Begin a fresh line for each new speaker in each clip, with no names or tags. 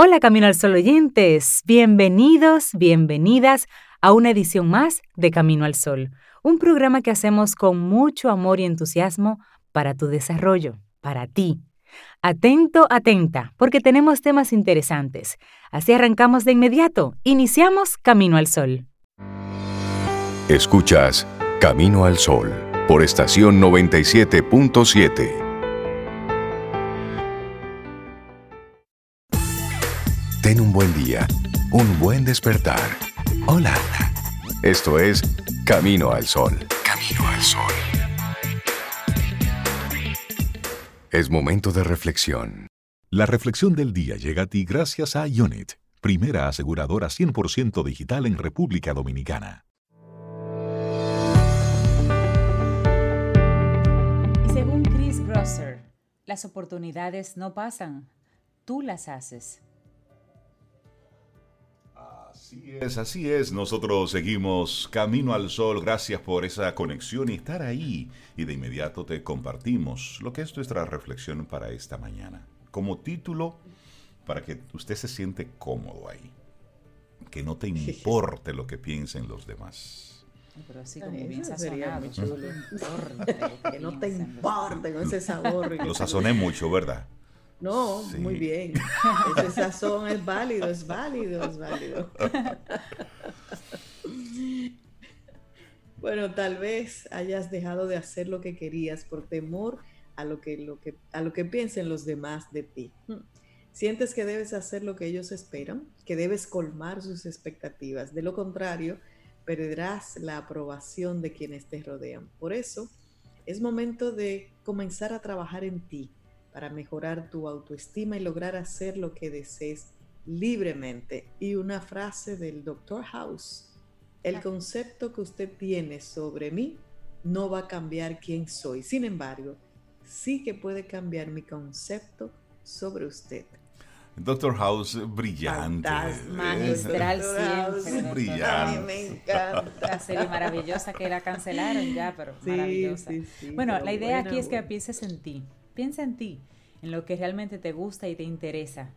Hola Camino al Sol oyentes, bienvenidos, bienvenidas a una edición más de Camino al Sol, un programa que hacemos con mucho amor y entusiasmo para tu desarrollo, para ti. Atento, atenta, porque tenemos temas interesantes. Así arrancamos de inmediato. Iniciamos Camino al Sol.
Escuchas Camino al Sol por estación 97.7. Ten un buen día, un buen despertar. Hola. Esto es Camino al Sol. Camino al Sol. Es momento de reflexión.
La reflexión del día llega a ti gracias a Unit, primera aseguradora 100% digital en República Dominicana.
Y según Chris Grosser, las oportunidades no pasan, tú las haces.
Así es, así es. Nosotros seguimos Camino al Sol. Gracias por esa conexión y estar ahí. Y de inmediato te compartimos lo que es nuestra reflexión para esta mañana. Como título, para que usted se siente cómodo ahí. Que no te importe lo que piensen los demás.
Pero así como bien sazonado. Que no te importe con ese sabor.
Lo sazoné mucho, ¿verdad?
No, muy bien. Ese sazón es válido, es válido, es válido. bueno, tal vez hayas dejado de hacer lo que querías por temor a lo que, lo que, a lo que piensen los demás de ti. Sientes que debes hacer lo que ellos esperan, que debes colmar sus expectativas. De lo contrario, perderás la aprobación de quienes te rodean. Por eso, es momento de comenzar a trabajar en ti, para mejorar tu autoestima y lograr hacer lo que desees libremente. Y una frase del Dr. House, el concepto que usted tiene sobre mí no va a cambiar quién soy. Sin embargo, sí que puede cambiar mi concepto sobre usted.
Doctor House, brillante.
Magistral
siempre. Brillante.
Me encanta. La serie maravillosa que la cancelaron ya, pero maravillosa. bueno, la idea aquí es que pienses en ti. Piensa en ti, en lo que realmente te gusta y te interesa.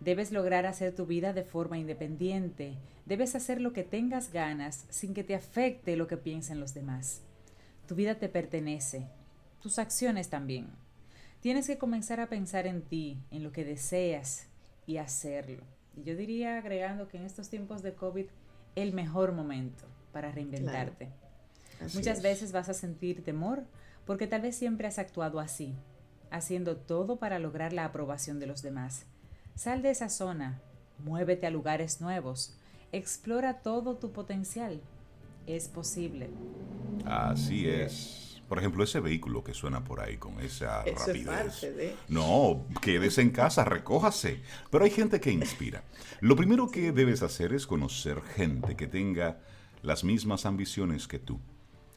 Debes lograr hacer tu vida de forma independiente. Debes hacer lo que tengas ganas sin que te afecte lo que piensen los demás. Tu vida te pertenece, tus acciones también. Tienes que comenzar a pensar en ti, en lo que deseas y hacerlo. Y yo diría, agregando que en estos tiempos de COVID, el mejor momento para reinventarte. Muchas veces vas a sentir temor porque tal vez siempre has actuado así, haciendo todo para lograr la aprobación de los demás. Sal de esa zona, muévete a lugares nuevos, explora todo tu potencial. Es posible.
Así es. Por ejemplo, ese vehículo que suena por ahí con esa rapidez. No, quédese en casa, recójase. Pero hay gente que inspira. Lo primero que debes hacer es conocer gente que tenga las mismas ambiciones que tú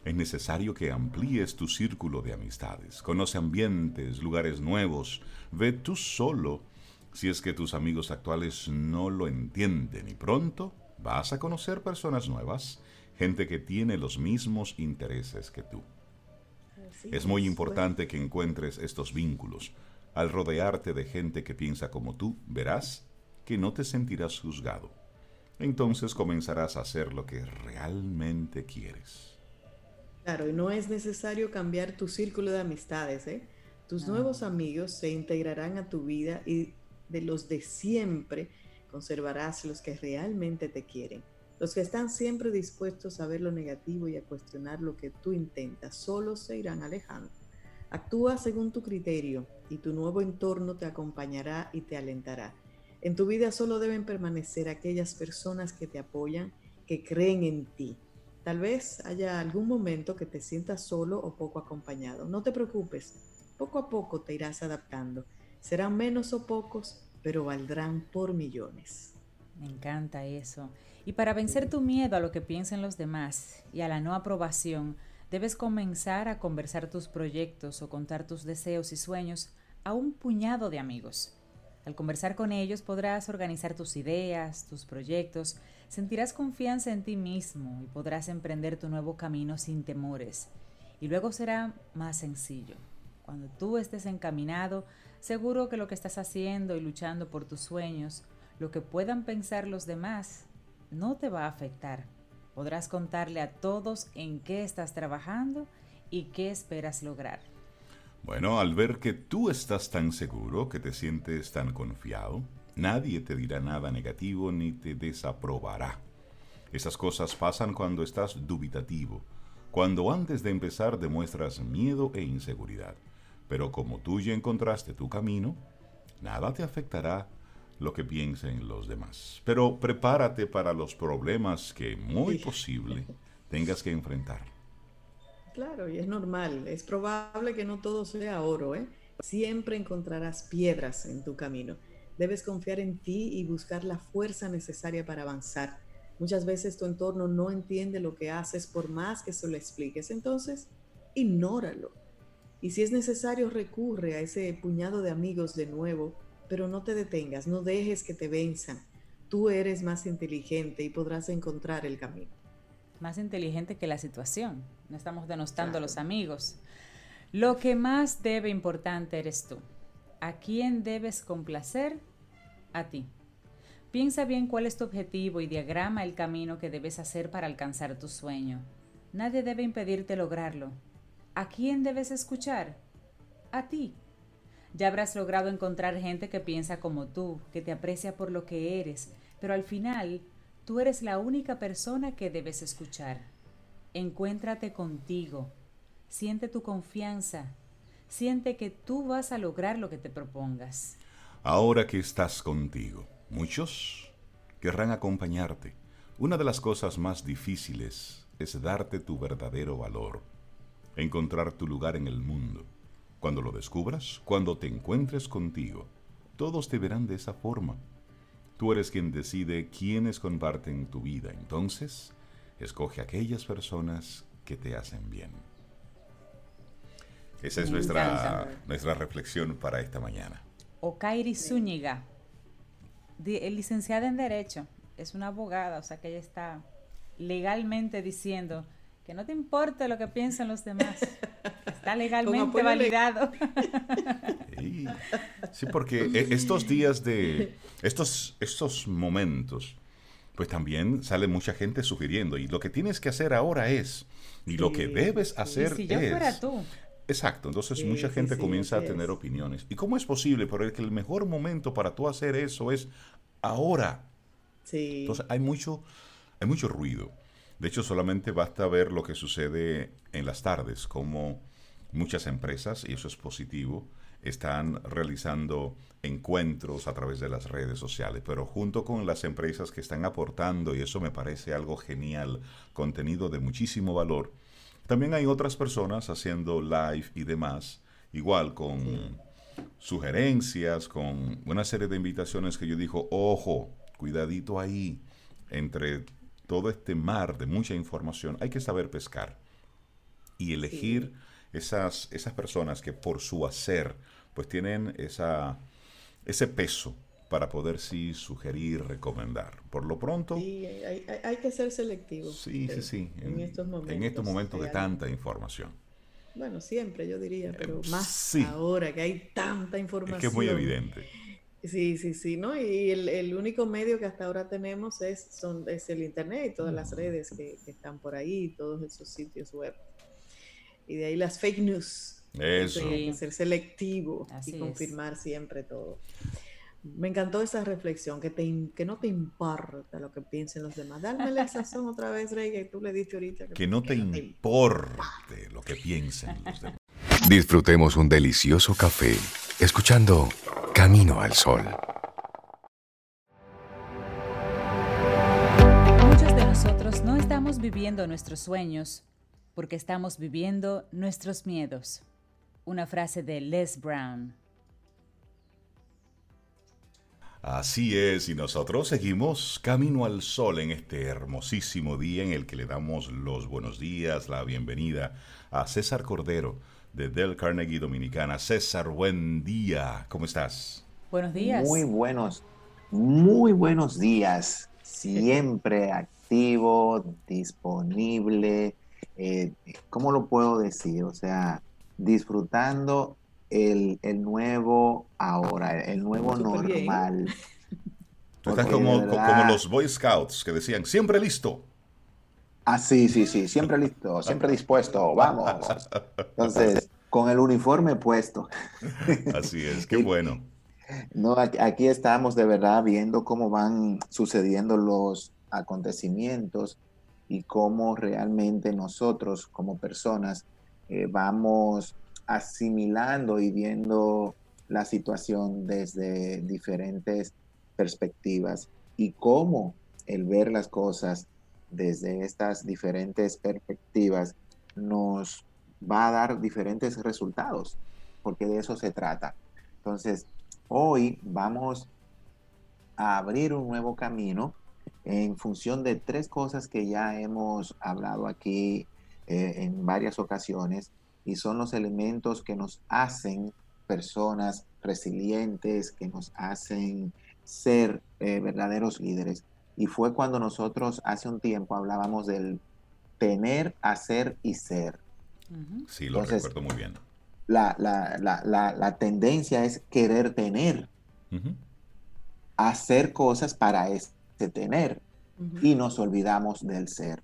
es necesario que amplíes tu círculo de amistades. Conoce ambientes, lugares nuevos. Ve tú solo si es que tus amigos actuales no lo entienden y pronto vas a conocer personas nuevas, gente que tiene los mismos intereses que tú. es muy importante que encuentres estos vínculos. Al rodearte de gente que piensa como tú, verás que no te sentirás juzgado. Entonces comenzarás a hacer lo que realmente quieres.
Claro, y no es necesario cambiar tu círculo de amistades, ¿eh? Tus nuevos amigos se integrarán a tu vida y de los de siempre conservarás los que realmente te quieren. Los que están siempre dispuestos a ver lo negativo y a cuestionar lo que tú intentas, solo se irán alejando. Actúa según tu criterio y tu nuevo entorno te acompañará y te alentará. En tu vida solo deben permanecer aquellas personas que te apoyan, que creen en ti, Tal vez haya algún momento que te sientas solo o poco acompañado. No te preocupes, poco a poco te irás adaptando. Serán menos o pocos, pero valdrán por millones.
Me encanta eso. Y para vencer tu miedo a lo que piensen los demás y a la no aprobación, debes comenzar a conversar tus proyectos o contar tus deseos y sueños a un puñado de amigos. Al conversar con ellos podrás organizar tus ideas, tus proyectos, sentirás confianza en ti mismo y podrás emprender tu nuevo camino sin temores. Y luego será más sencillo. Cuando tú estés encaminado, seguro que lo que estás haciendo y luchando por tus sueños lo que puedan pensar los demás no te va a afectar. Podrás contarle a todos en qué estás trabajando y qué esperas lograr.
Bueno, al ver que tú estás tan seguro, que te sientes tan confiado, nadie te dirá nada negativo ni te desaprobará. Esas cosas pasan cuando estás dubitativo, cuando antes de empezar demuestras miedo e inseguridad. Pero como tú ya encontraste tu camino, nada te afectará lo que piensen los demás. Pero prepárate para los problemas que muy posible tengas que enfrentar.
Claro, y es normal. Es probable que no todo sea oro, ¿eh? Siempre encontrarás piedras en tu camino. Debes confiar en ti y buscar la fuerza necesaria para avanzar. Muchas veces tu entorno no entiende lo que haces por más que se lo expliques. Entonces, ignóralo. Y si es necesario, recurre a ese puñado de amigos de nuevo pero no te detengas, no dejes que te venzan. Tú eres más inteligente y podrás encontrar el camino.
Más inteligente que la situación. No estamos denostando a los amigos. Lo que más debe importante eres tú. ¿A quién debes complacer? A ti. Piensa bien cuál es tu objetivo y diagrama el camino que debes hacer para alcanzar tu sueño. Nadie debe impedirte lograrlo. ¿A quién debes escuchar? A ti. Ya habrás logrado encontrar gente que piensa como tú, que te aprecia por lo que eres, pero al final tú eres la única persona que debes escuchar. Encuéntrate contigo, siente tu confianza, siente que tú vas a lograr lo que te propongas.
Ahora que estás contigo, muchos querrán acompañarte. Una de las cosas más difíciles es darte tu verdadero valor, encontrar tu lugar en el mundo. Cuando lo descubras, cuando te encuentres contigo, todos te verán de esa forma. Tú eres quien decide quiénes comparten tu vida, entonces escoge aquellas personas que te hacen bien. Esa es nuestra, nuestra reflexión para esta mañana.
Okairi Zúñiga, licenciada en Derecho, es una abogada, o sea que ella está legalmente diciendo que no te importe lo que piensen los demás. Está legalmente validado.
Sí. porque e, estos días de estos, estos momentos, pues también sale mucha gente sugiriendo. Y lo que tienes que hacer ahora es, y lo que debes hacer si yo Fuera tú. Exacto, entonces mucha gente comienza a tener opiniones. ¿Y cómo es posible? Pero que el mejor momento para tú hacer eso es ahora. Sí. Entonces hay mucho, hay mucho ruido. De hecho, solamente basta ver lo que sucede en las tardes, como muchas empresas, y eso es positivo, están realizando encuentros a través de las redes sociales, pero junto con las empresas que están aportando, y eso me parece algo genial, contenido de muchísimo valor, también hay otras personas haciendo live y demás, igual con sugerencias, con una serie de invitaciones que yo digo, ojo, cuidadito ahí, entre todo este mar de mucha información, hay que saber pescar y elegir esas, esas personas que por su hacer pues tienen esa, ese peso para poder sí sugerir, recomendar. Por lo pronto...
Sí, hay, que ser selectivo.
Sí, sí, sí. En, estos momentos, en estos momentos de tanta información.
Bueno, siempre yo diría, pero eh, más ahora que hay tanta información. Es
que es muy evidente.
Sí, sí, sí, ¿no? Y el, único medio que hasta ahora tenemos es, son, es el Internet y todas las redes que, están por ahí, todos esos sitios web. Y de ahí las fake news.
Eso.
que ser selectivo y confirmar siempre todo. Me encantó esa reflexión, que, te, que no te importa lo que piensen los demás. Dame la sazón otra vez, Rey, que tú le diste ahorita.
Que, no, te, importe lo que piensen los demás.
Disfrutemos un delicioso café escuchando Camino al Sol.
Muchos de nosotros no estamos viviendo nuestros sueños porque estamos viviendo nuestros miedos. Una frase de Les Brown.
Así es, y nosotros seguimos camino al sol en este hermosísimo día en el que le damos los buenos días, la bienvenida a César Cordero de Del Carnegie Dominicana. César, buen día. ¿Cómo estás?
Buenos días.
Muy buenos, muy buenos días. Siempre activo, disponible. Eh, ¿Cómo lo puedo decir? O sea, disfrutando el, nuevo ahora, el nuevo normal.
Estás como, como los Boy Scouts que decían, siempre listo.
Ah, sí, sí, sí, siempre listo, siempre dispuesto, vamos. Entonces, con el uniforme puesto.
Así es, qué bueno.
No, aquí estamos de verdad viendo cómo van sucediendo los acontecimientos y cómo realmente nosotros como personas eh, vamos asimilando y viendo la situación desde diferentes perspectivas y cómo el ver las cosas desde estas diferentes perspectivas nos va a dar diferentes resultados, porque de eso se trata. Entonces, hoy vamos a abrir un nuevo camino en función de tres cosas que ya hemos hablado aquí eh, en varias ocasiones y son los elementos que nos hacen personas resilientes, que nos hacen ser eh, verdaderos líderes. Y fue cuando nosotros hace un tiempo hablábamos del tener, hacer y ser.
Sí, lo recuerdo muy bien.
La, la, tendencia es querer tener, hacer cosas para ese tener y nos olvidamos del ser.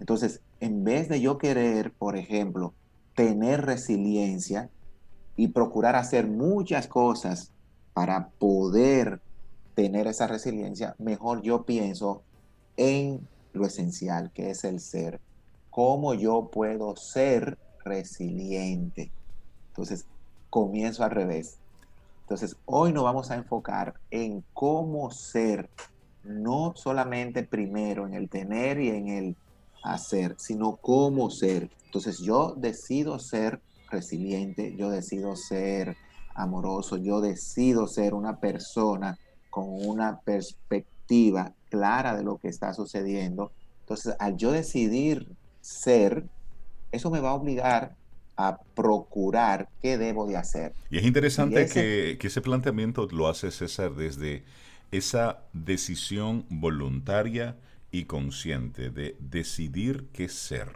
Entonces, en vez de yo querer, por ejemplo, tener resiliencia y procurar hacer muchas cosas para poder tener esa resiliencia, mejor yo pienso en lo esencial, que es el ser. ¿Cómo yo puedo ser resiliente? Entonces, comienzo al revés. Entonces, hoy nos vamos a enfocar en cómo ser, no solamente primero en el tener y en el hacer, sino cómo ser. Entonces, yo decido ser resiliente, yo decido ser amoroso, yo decido ser una persona con una perspectiva clara de lo que está sucediendo. Entonces, al yo decidir ser, eso me va a obligar a procurar qué debo de hacer.
Y es interesante que, que, ese planteamiento lo hace César desde esa decisión voluntaria y consciente de decidir qué ser.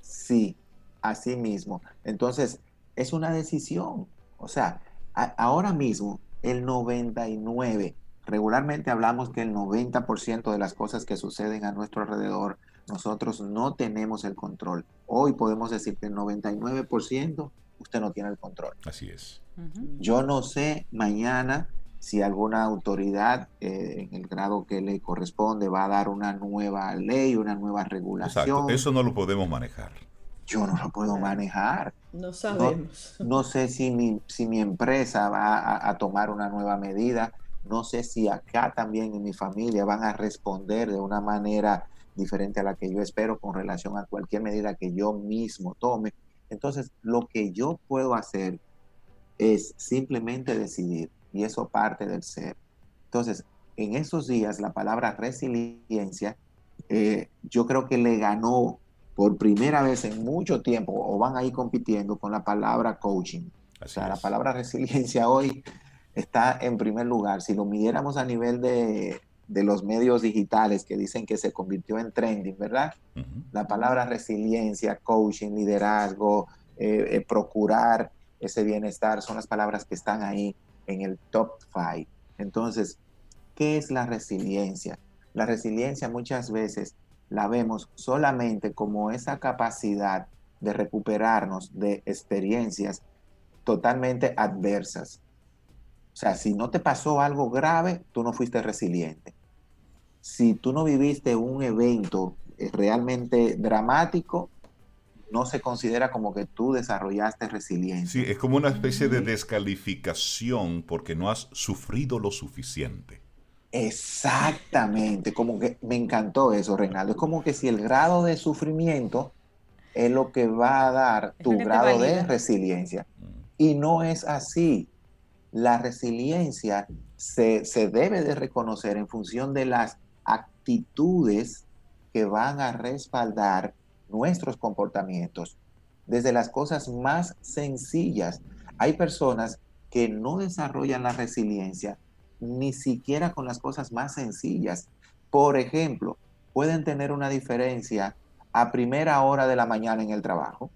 Sí, así mismo. Entonces, es una decisión. O sea, ahora mismo el 99, regularmente hablamos que el 90% de las cosas que suceden a nuestro alrededor, nosotros no tenemos el control. Hoy podemos decir que el 99% usted no tiene el control.
Así es.
Yo no sé mañana si alguna autoridad eh, en el grado que le corresponde va a dar una nueva ley, una nueva regulación. Exacto.
Eso no lo podemos manejar
yo no lo puedo manejar.
No sabemos.
No, sé si mi, si mi empresa va a, tomar una nueva medida. No sé si acá también en mi familia van a responder de una manera diferente a la que yo espero con relación a cualquier medida que yo mismo tome. Entonces, lo que yo puedo hacer es simplemente decidir y eso parte del ser. Entonces, en esos días la palabra resiliencia, eh, yo creo que le ganó por primera vez en mucho tiempo o van ahí compitiendo con la palabra coaching. o sea, la palabra resiliencia hoy está en primer lugar. Si lo midiéramos a nivel de, los medios digitales que dicen que se convirtió en trending, ¿verdad? La palabra resiliencia, coaching, liderazgo, eh, eh, procurar ese bienestar son las palabras que están ahí en el top five. Entonces, ¿qué es la resiliencia? La resiliencia muchas veces la vemos solamente como esa capacidad de recuperarnos de experiencias totalmente adversas. O sea, si no te pasó algo grave, tú no fuiste resiliente. Si tú no viviste un evento eh, realmente dramático, no se considera como que tú desarrollaste resiliencia.
Sí, es como una especie de descalificación porque no has sufrido lo suficiente.
Exactamente, como que me encantó eso, Reinaldo. Es como que si el grado de sufrimiento es lo que va a dar tu grado de resiliencia. Y no es así. La resiliencia se, se, debe de reconocer en función de las actitudes que van a respaldar nuestros comportamientos. Desde las cosas más sencillas. Hay personas que no desarrollan la resiliencia ni siquiera con las cosas más sencillas. Por ejemplo, pueden tener una diferencia a primera hora de la mañana en el trabajo,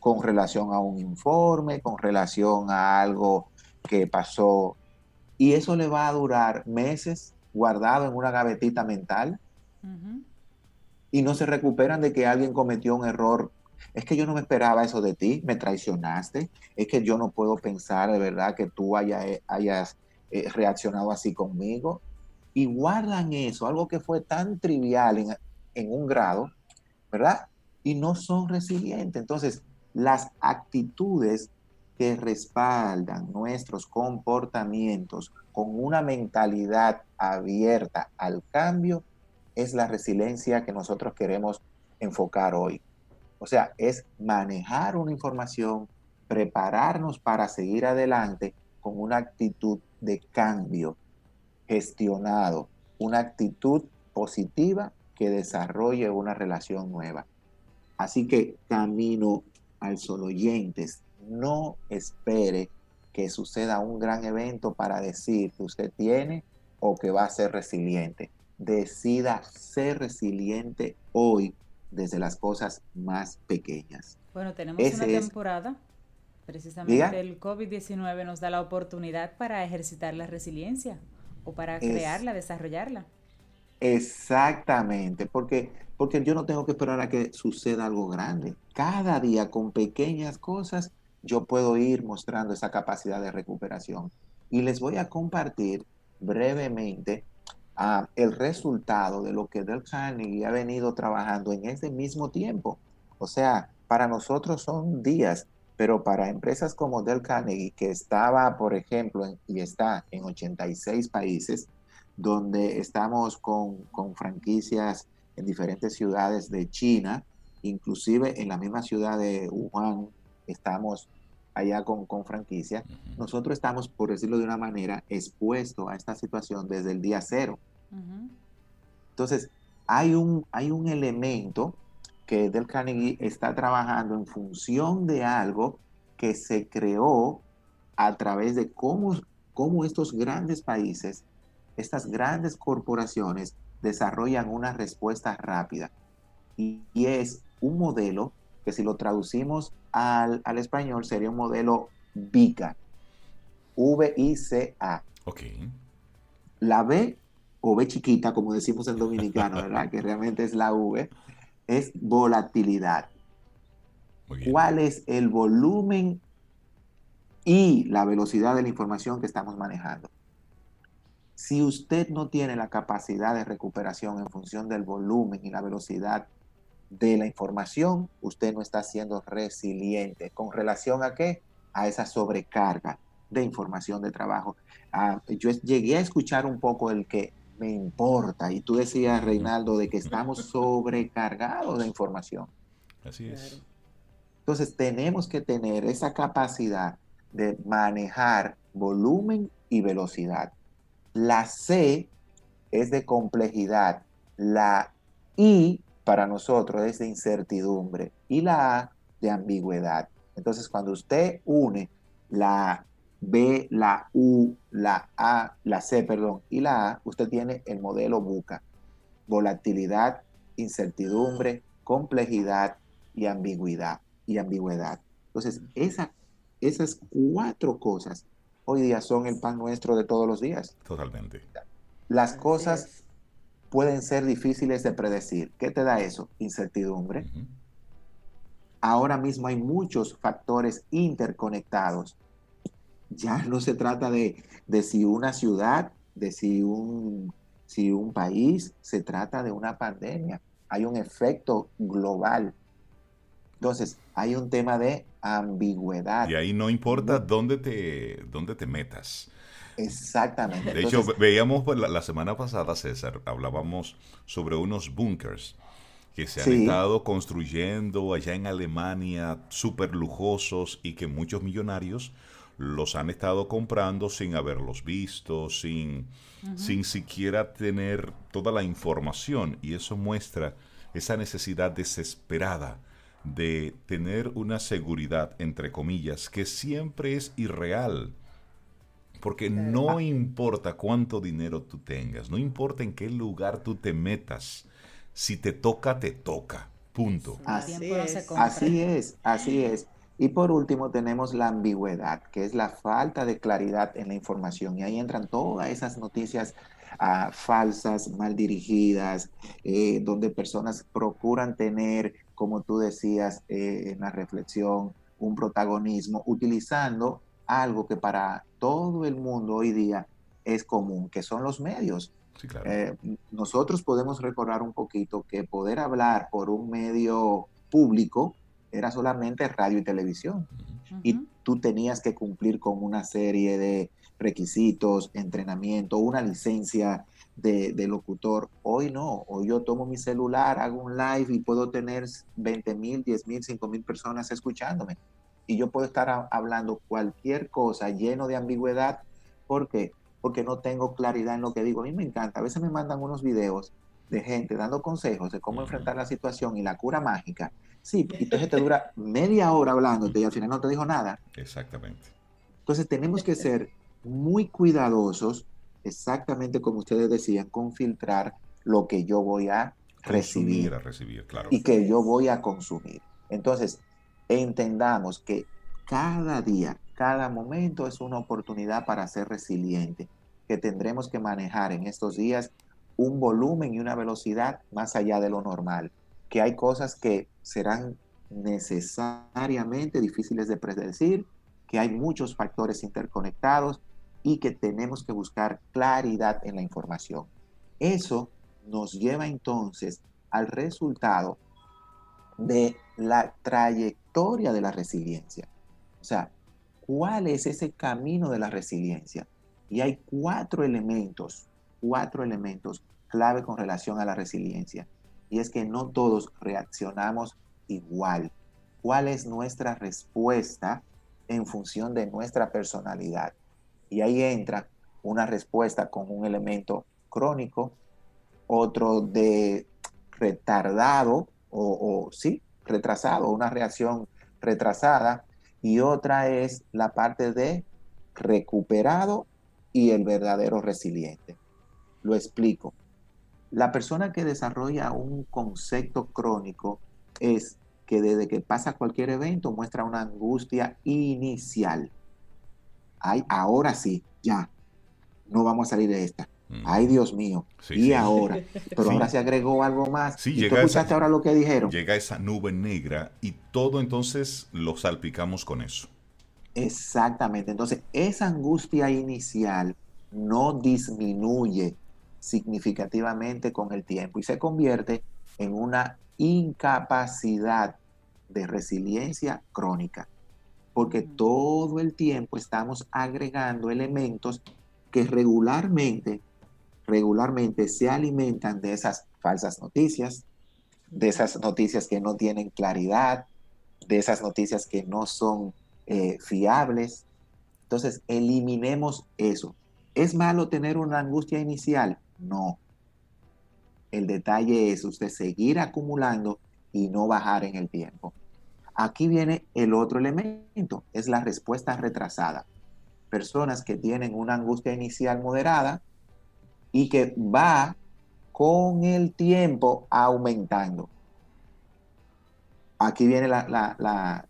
con relación a un informe, con relación a algo que pasó Y eso le va a durar meses guardado en una gavetita mental. Y no se recuperan de que alguien cometió un error. Es que yo no me esperaba eso de ti, me traicionaste. Es que yo no puedo pensar de verdad que tú hayas eh, reaccionado así conmigo. Y guardan eso, algo que fue tan trivial en, en un grado, ¿verdad? Y no son resilientes. Entonces, las actitudes que respaldan nuestros comportamientos con una mentalidad abierta al cambio es la resiliencia que nosotros queremos enfocar hoy. O sea, es manejar una información, prepararnos para seguir adelante con una actitud de cambio gestionado, una actitud positiva que desarrolle una relación nueva. Así que camino al solo oyentes, no espere que suceda un gran evento para decir que usted tiene o que va a ser resiliente. Decida ser resiliente hoy desde las cosas más pequeñas.
Bueno, tenemos una temporada, precisamente el COVID-19 nos da la oportunidad para ejercitar la resiliencia o para crearla, desarrollarla.
Exactamente, porque, porque yo no tengo que esperar a que suceda algo grande. Cada día con pequeñas cosas yo puedo ir mostrando esa capacidad de recuperación. Y les voy a compartir brevemente ah, el resultado de lo que Del Carnegie ha venido trabajando en ese mismo tiempo. O sea, para nosotros son días, pero para empresas como Del Carnegie, que estaba, por ejemplo, y está en 86 países, donde estamos con, franquicias en diferentes ciudades de China, inclusive en la misma ciudad de Wuhan estamos allá con, con franquicia, nosotros estamos, por decirlo de una manera, expuestos a esta situación desde el día cero. Entonces, hay un, hay un elemento que Del Carnegie está trabajando en función de algo que se creó a través de cómo, cómo estos grandes países estas grandes corporaciones desarrollan una respuesta rápida. Y, es un modelo que si lo traducimos al, español sería un modelo VICA, V-I-C-A.
Ok.
La B o B chiquita, como decimos en dominicano, ¿verdad? que realmente es la V, es volatilidad. ¿Cuál es el volumen y la velocidad de la información que estamos manejando? Si usted no tiene la capacidad de recuperación en función del volumen y la velocidad de la información, usted no está siendo resiliente. ¿Con relación a qué? A esa sobrecarga de información de trabajo. Ah, yo llegué a escuchar un poco el que me importa, y tú decías, Reinaldo, de que estamos sobrecargados de información.
Así es.
Entonces tenemos que tener esa capacidad de manejar volumen y velocidad. La C es de complejidad. La I para nosotros es de incertidumbre y la A de ambigüedad. Entonces, cuando usted une la B, la U, la A, la C, perdón, y la A, usted tiene el modelo BUCA. Volatilidad, incertidumbre, complejidad y ambigüedad. Y ambigüedad. Entonces, esas cuatro cosas hoy día son el pan nuestro de todos los días.
Totalmente.
Las cosas pueden ser difíciles de predecir. ¿Qué te da eso? Incertidumbre. Ahora mismo hay muchos factores interconectados. Ya no se trata de, de si una ciudad, de si un, si un país, se trata de una pandemia. Hay un efecto global entonces, hay un tema de ambigüedad.
Y ahí no importa dónde te, dónde te metas.
Exactamente.
De hecho, veíamos pues, la, semana pasada, César, hablábamos sobre unos bunkers que se han estado construyendo allá en Alemania, súper lujosos y que muchos millonarios los han estado comprando sin haberlos visto, sin, sin siquiera tener toda la información. Y eso muestra esa necesidad desesperada de tener una seguridad, entre comillas, que siempre es irreal. Porque no importa cuánto dinero tú tengas, no importa en qué lugar tú te metas, si te toca, te toca. Punto.
Así es, así es, así es. Y por último tenemos la ambigüedad, que es la falta de claridad en la información. Y ahí entran todas esas noticias ah, falsas, mal dirigidas, eh, donde personas procuran tener, como tú decías eh, en la reflexión, un protagonismo, utilizando algo que para todo el mundo hoy día es común, que son los medios. Eh, nosotros podemos recordar un poquito que poder hablar por un medio público era solamente radio y televisión. Y tú tenías que cumplir con una serie de requisitos, entrenamiento, una licencia de, locutor. Hoy no, hoy yo tomo mi celular, hago un live y puedo tener 20 mil, 10 mil, 5 mil personas escuchándome. Y yo puedo estar hablando cualquier cosa lleno de ambigüedad. ¿Por qué? Porque no tengo claridad en lo que digo. A mí me encanta. A veces me mandan unos videos de gente dando consejos de cómo enfrentar la situación y la cura mágica. Sí, y entonces te dura media hora hablándote y al final no te dijo nada.
Exactamente.
Entonces tenemos que ser muy cuidadosos, exactamente como ustedes decían, con filtrar lo que yo voy a recibir,
a recibir claro.
y que yo voy a consumir. Entonces, entendamos que cada día, cada momento es una oportunidad para ser resiliente, que tendremos que manejar en estos días un volumen y una velocidad más allá de lo normal, que hay cosas que serán necesariamente difíciles de predecir, que hay muchos factores interconectados y que tenemos que buscar claridad en la información. Eso nos lleva entonces al resultado de la trayectoria de la resiliencia. O sea, ¿cuál es ese camino de la resiliencia? Y hay cuatro elementos cuatro elementos clave con relación a la resiliencia. Y es que no todos reaccionamos igual. ¿Cuál es nuestra respuesta en función de nuestra personalidad? Y ahí entra una respuesta con un elemento crónico, otro de retardado o, sí, retrasado, una reacción retrasada, y otra es la parte de recuperado y el verdadero resiliente. Lo explico. La persona que desarrolla un concepto crónico es que desde que pasa cualquier evento muestra una angustia inicial. Ay, ahora sí, ya, no vamos a salir de esta. Mm. Ay, Dios mío. y ahora. Pero ahora se agregó algo más.
Sí, ¿Y tú
escuchaste ahora lo que dijeron?
Llega esa nube negra y todo entonces lo salpicamos con eso.
Exactamente. Entonces, esa angustia inicial no disminuye significativamente con el tiempo y se convierte en una incapacidad de resiliencia crónica, porque todo el tiempo estamos agregando elementos que regularmente, regularmente se alimentan de esas falsas noticias, de esas noticias que no tienen claridad, de esas noticias que no son eh, fiables. Entonces, eliminemos eso. ¿Es malo tener una angustia inicial? No. El detalle es usted seguir acumulando y no bajar en el tiempo. Aquí viene el otro elemento, es la respuesta retrasada. Personas que tienen una angustia inicial moderada y que va con el tiempo aumentando. Aquí viene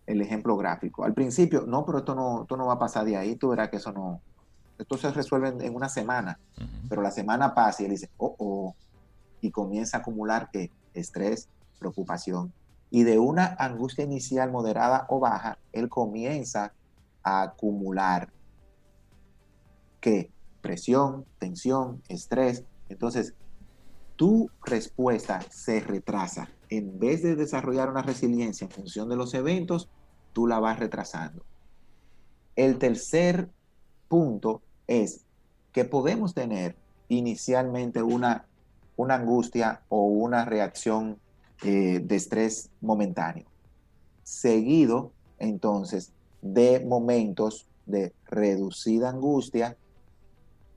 el ejemplo gráfico. Al principio, no, pero esto no, esto no va a pasar de ahí, tú verás que eso no, esto se resuelve en una semana, pero la semana pasa y él dice, oh, oh, y comienza a acumular que estrés, preocupación. Y de una angustia inicial moderada o baja, él comienza a acumular que presión, tensión, estrés. Entonces, tu respuesta se retrasa. En vez de desarrollar una resiliencia en función de los eventos, tú la vas retrasando. El tercer punto es que podemos tener inicialmente una, una angustia o una reacción eh, de estrés momentáneo, seguido entonces de momentos de reducida angustia.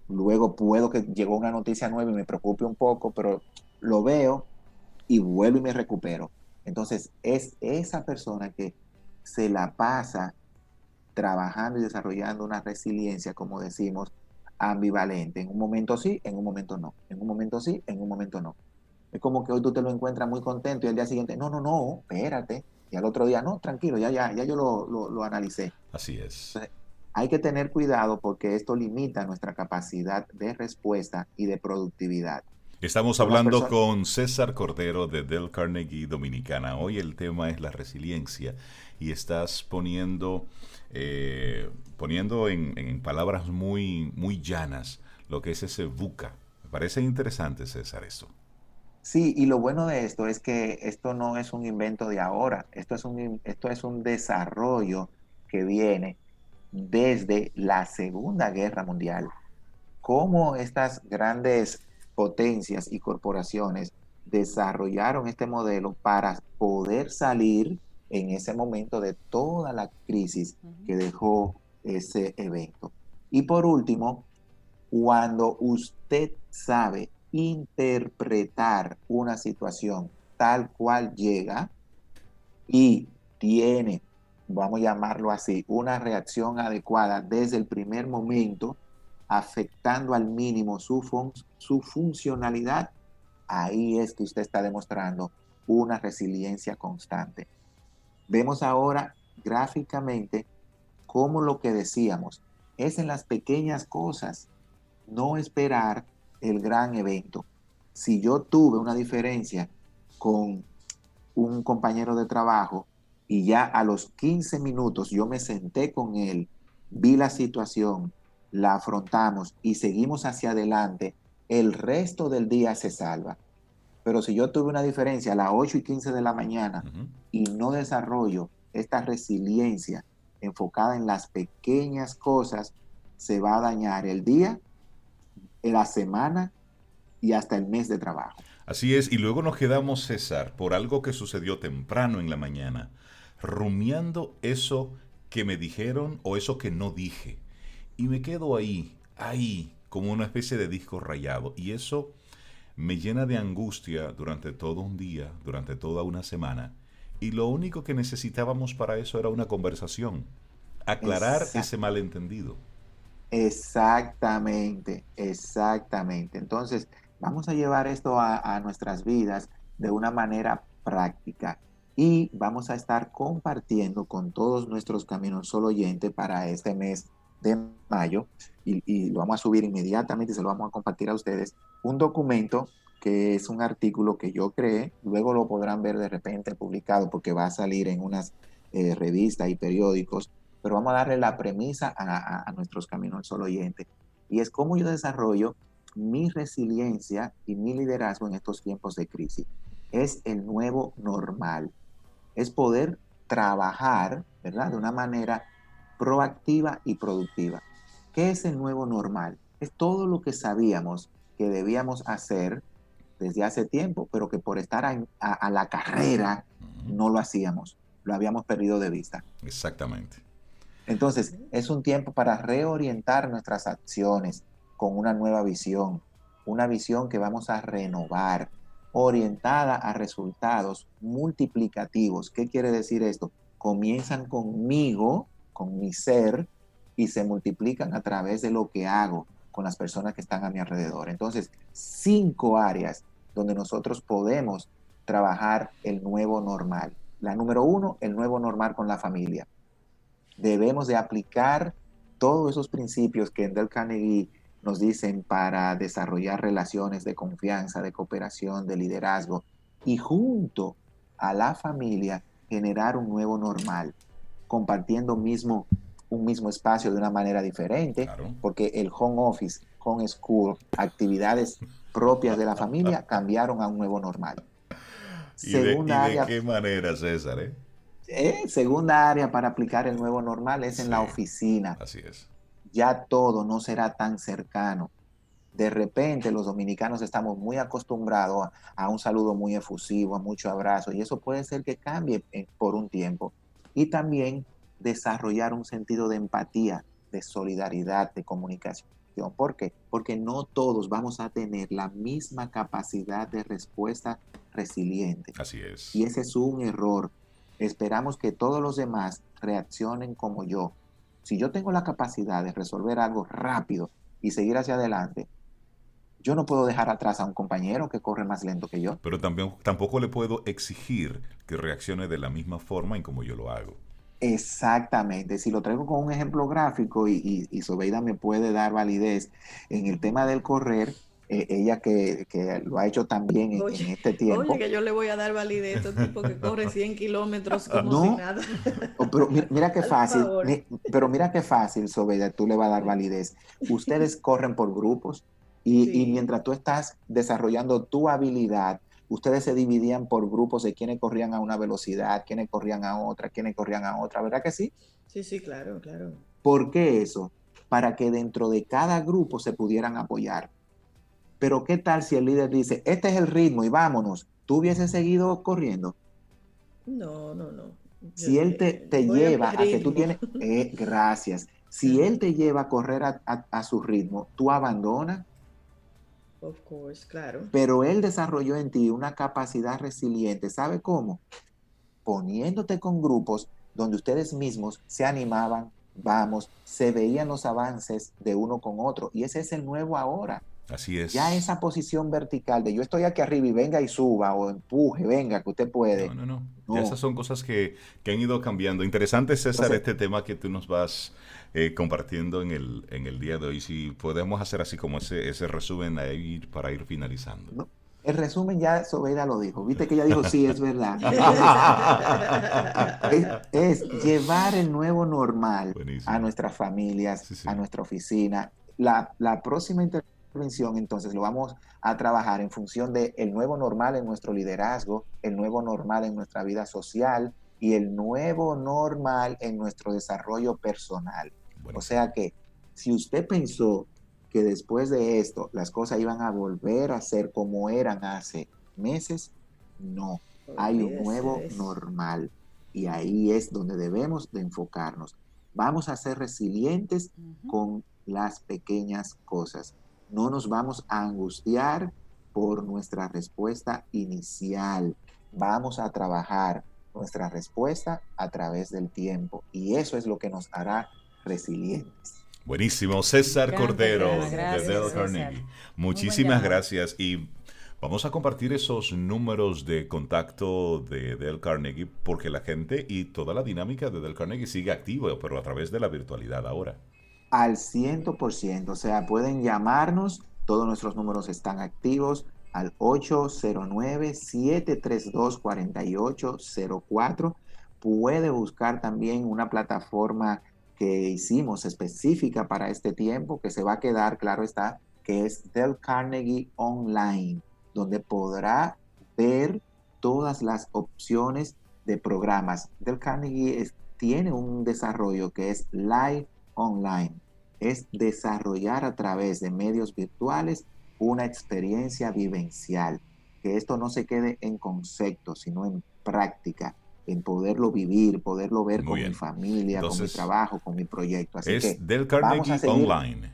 Luego puedo que llegó una noticia nueva y me preocupe un poco, pero lo veo y vuelvo y me recupero. Entonces es esa persona que se la pasa trabajando y desarrollando una resiliencia, como decimos, ambivalente. En un momento sí, en un momento no. En un momento sí, en un momento no. Es como que hoy tú te lo encuentras muy contento y al día siguiente, no, no, no, espérate. Y al otro día, no, tranquilo, ya, ya, ya yo lo, lo, analicé.
Así es.
Hay que tener cuidado porque esto limita nuestra capacidad de respuesta y de productividad.
Estamos hablando con César Cordero de Del Carnegie Dominicana. Hoy el tema es la resiliencia y estás poniendo, eh, poniendo en, palabras muy, muy llanas lo que es ese buca. Me parece interesante, César, esto.
Sí, y lo bueno de esto es que esto no es un invento de ahora, esto es un, esto es un desarrollo que viene desde la Segunda Guerra Mundial. Cómo estas grandes potencias y corporaciones desarrollaron este modelo para poder salir en ese momento de toda la crisis que dejó ese evento. Y por último, cuando usted sabe interpretar una situación tal cual llega y tiene, vamos a llamarlo así, una reacción adecuada desde el primer momento, afectando al mínimo su, su funcionalidad, ahí es que usted está demostrando una resiliencia constante. Vemos ahora gráficamente cómo lo que decíamos es en las pequeñas cosas, no esperar el gran evento. Si yo tuve una diferencia con un compañero de trabajo y ya a los 15 minutos yo me senté con él, vi la situación, la afrontamos y seguimos hacia adelante, el resto del día se salva. Pero si yo tuve una diferencia a las 8 y 15 de la mañana y no desarrollo esta resiliencia enfocada en las pequeñas cosas, se va a dañar el día, la semana y hasta el mes de trabajo.
Así es, y luego nos quedamos, César, por algo que sucedió temprano en la mañana, rumiando eso que me dijeron o eso que no dije y me quedo ahí, ahí, como una especie de disco rayado. Y eso me llena de angustia durante todo un día, durante toda una semana. Y lo único que necesitábamos para eso era una conversación, aclarar ese malentendido.
Exactamente, exactamente. Entonces, vamos a llevar esto a, a, nuestras vidas de una manera práctica y vamos a estar compartiendo con todos nuestros caminos solo oyente para este mes de mayo y, lo vamos a subir inmediatamente y se lo vamos a compartir a ustedes, un documento que es un artículo que yo creé, luego lo podrán ver de repente publicado porque va a salir en unas eh, revistas y periódicos, pero vamos a darle la premisa a, nuestros caminos solo oyente y es cómo yo desarrollo mi resiliencia y mi liderazgo en estos tiempos de crisis. Es el nuevo normal, es poder trabajar, ¿verdad? De una manera proactiva y productiva. ¿Qué es el nuevo normal? Es todo lo que sabíamos que debíamos hacer desde hace tiempo, pero que por estar a, la carrera no lo hacíamos, lo habíamos perdido de vista.
Exactamente.
Entonces, es un tiempo para reorientar nuestras acciones con una nueva visión, una visión que vamos a renovar, orientada a resultados multiplicativos. ¿Qué quiere decir esto? Comienzan conmigo con mi ser y se multiplican a través de lo que hago con las personas que están a mi alrededor. Entonces, cinco áreas donde nosotros podemos trabajar el nuevo normal. La número uno, el nuevo normal con la familia. Debemos de aplicar todos esos principios que en Del Carnegie nos dicen para desarrollar relaciones de confianza, de cooperación, de liderazgo y junto a la familia generar un nuevo normal compartiendo mismo, un mismo espacio de una manera diferente, porque el home office, home school, actividades propias de la familia cambiaron a un nuevo normal.
¿Y, de, qué manera, César? Eh?
Eh, segunda área para aplicar el nuevo normal es en la oficina.
Así es.
Ya todo no será tan cercano. De repente los dominicanos estamos muy acostumbrados a, a un saludo muy efusivo, a mucho abrazo, y eso puede ser que cambie eh, por un tiempo y también desarrollar un sentido de empatía, de solidaridad, de comunicación. ¿Por qué? Porque no todos vamos a tener la misma capacidad de respuesta resiliente.
Así es.
Y ese es un error. Esperamos que todos los demás reaccionen como yo. Si yo tengo la capacidad de resolver algo rápido y seguir hacia adelante, yo no puedo dejar atrás a un compañero que corre más lento que yo.
Pero también, tampoco le puedo exigir que reaccione de la misma forma en como yo lo hago.
Exactamente. Si lo traigo con un ejemplo gráfico y, y, Sobeida me puede dar validez en el tema del correr, eh, ella que, lo ha hecho también en, este tiempo.
Oye, que yo le voy a dar validez a este tipo que corre 100 kilómetros como si nada.
Oh, pero mira, qué fácil, pero mira qué fácil, Sobeida, tú le vas a dar validez. Ustedes corren por grupos y, y mientras tú estás desarrollando tu habilidad, ustedes se dividían por grupos de quienes corrían a una velocidad, quienes corrían a otra, quienes corrían a otra, ¿verdad que sí?
Sí, sí, claro, claro.
¿Por qué eso? Para que dentro de cada grupo se pudieran apoyar. Pero ¿qué tal si el líder dice, este es el ritmo y vámonos? ¿Tú hubieses seguido corriendo?
No, no, no.
si él te, te lleva a, que tú tienes, eh, gracias. Si él te lleva a correr a su ritmo, tú abandonas
Of course, claro.
Pero él desarrolló en ti una capacidad resiliente. ¿Sabe cómo? Poniéndote con grupos donde ustedes mismos se animaban, vamos, se veían los avances de uno con otro. Y ese es el nuevo ahora.
Así es.
Ya esa posición vertical de yo estoy aquí arriba y venga y suba o empuje, venga, que usted puede.
No, no, no. esas son cosas que, han ido cambiando. Interesante, César, este tema que tú nos vas eh, compartiendo en el, en el día de hoy. Si podemos hacer así como ese, ese resumen ahí para ir finalizando.
El resumen ya Sobeida lo dijo. Viste que ella dijo, sí, es verdad. es, llevar el nuevo normal a nuestras familias, a nuestra oficina. La, la próxima intervención, entonces, lo vamos a trabajar en función del el nuevo normal en nuestro liderazgo, el nuevo normal en nuestra vida social y el nuevo normal en nuestro desarrollo personal. O sea que si usted pensó que después de esto las cosas iban a volver a ser como eran hace meses, no. Hay un nuevo normal y ahí es donde debemos de enfocarnos. Vamos a ser resilientes con las pequeñas cosas. No nos vamos a angustiar por nuestra respuesta inicial. Vamos a trabajar nuestra respuesta a través del tiempo y eso es lo que nos hará resilientes.
Buenísimo, César Cordero de Dale Carnegie. Muchísimas gracias y vamos a compartir esos números de contacto de Dale Carnegie porque la gente y toda la dinámica de Dale Carnegie sigue activa, pero a través de la virtualidad ahora.
Al 100%, o sea, pueden llamarnos, todos nuestros números están activos al 809-732-4804. Puede buscar también una plataforma que hicimos específica para este tiempo, que se va a quedar, claro está, que es Del Carnegie Online, donde podrá ver todas las opciones de programas. Del Carnegie tiene un desarrollo que es Live Online, es desarrollar a través de medios virtuales una experiencia vivencial, que esto no se quede en concepto, sino en práctica en poderlo vivir, poderlo ver con mi familia, con mi trabajo, con mi proyecto. Así
es
que
del Carnegie Online.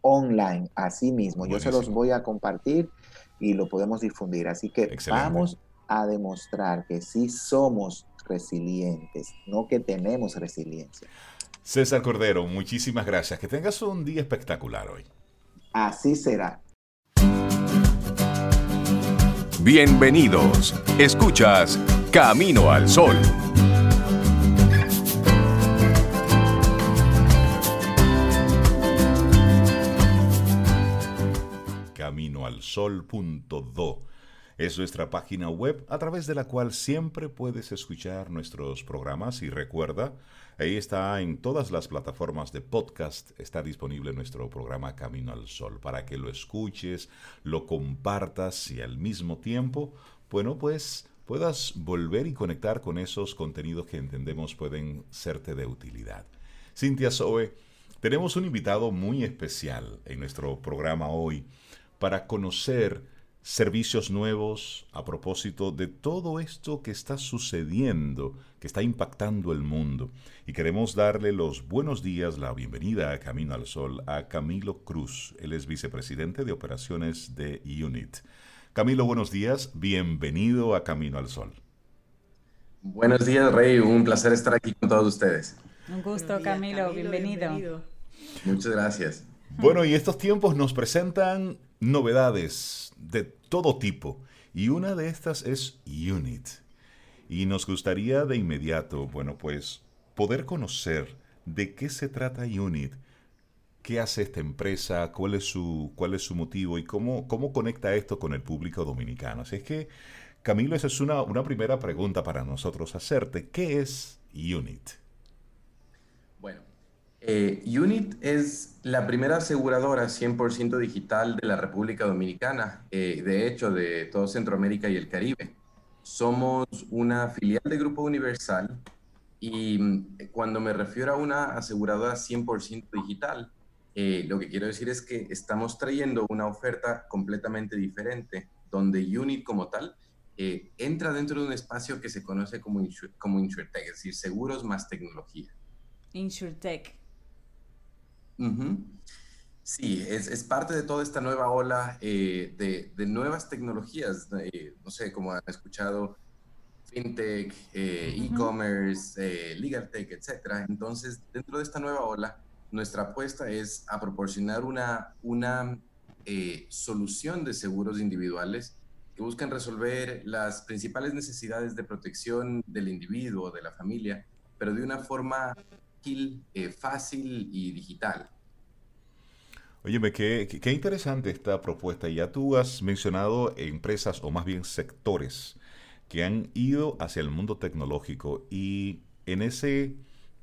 Online, así mismo. Yo se los voy a compartir y lo podemos difundir. Así que vamos a demostrar que sí somos resilientes, no que tenemos resiliencia.
César Cordero, muchísimas gracias. Que tengas un día espectacular hoy.
Así será.
Bienvenidos. Escuchas Camino al Sol.
Camino al Sol.do es nuestra página web a través de la cual siempre puedes escuchar nuestros programas y recuerda, ahí está en todas las plataformas de podcast, está disponible nuestro programa Camino al Sol para que lo escuches, lo compartas y al mismo tiempo, bueno, pues puedas volver y conectar con esos contenidos que entendemos pueden serte de utilidad. Cintia Soe, tenemos un invitado muy especial en nuestro programa hoy para conocer servicios nuevos a propósito de todo esto que está sucediendo, que está impactando el mundo. Y queremos darle los buenos días, la bienvenida a Camino al Sol a Camilo Cruz. Él es vicepresidente de operaciones de UNIT. Camilo, buenos días. Bienvenido a Camino al Sol.
Buenos días, Rey. Un placer estar aquí con todos ustedes.
Un gusto, Camilo. bienvenido.
Muchas gracias.
Bueno, y estos tiempos nos presentan novedades de todo tipo. Y una de estas es Unit. Y nos gustaría de inmediato, bueno, pues poder conocer de qué se trata Unit, qué hace esta empresa, cuál es su, cuál es su motivo y cómo, cómo conecta esto con el público dominicano. Así es que, Camilo, esa es una, una primera pregunta para nosotros hacerte. ¿Qué es Unit?
Eh, Unit es la primera aseguradora 100% digital de la República Dominicana, eh, de hecho, de todo Centroamérica y el Caribe. Somos una filial de Grupo Universal y mm, cuando me refiero a una aseguradora 100% digital, eh, lo que quiero decir es que estamos trayendo una oferta completamente diferente, donde Unit como tal entra dentro de un espacio que se conoce como, como InsurTech, es decir, seguros más tecnología.
InsurTech.
Sí, es, parte de toda esta nueva ola eh, de, nuevas tecnologías, eh, no sé, como han escuchado, fintech, eh, e-commerce, legal tech, etc. Entonces, dentro de esta nueva ola, nuestra apuesta es a proporcionar una, una solución de seguros individuales que buscan resolver las principales necesidades de protección del individuo, de la familia, pero de una forma eh, fácil y digital.
Óyeme, qué, qué, interesante esta propuesta. Ya tú has mencionado empresas o más bien sectores que han ido hacia el mundo tecnológico y en ese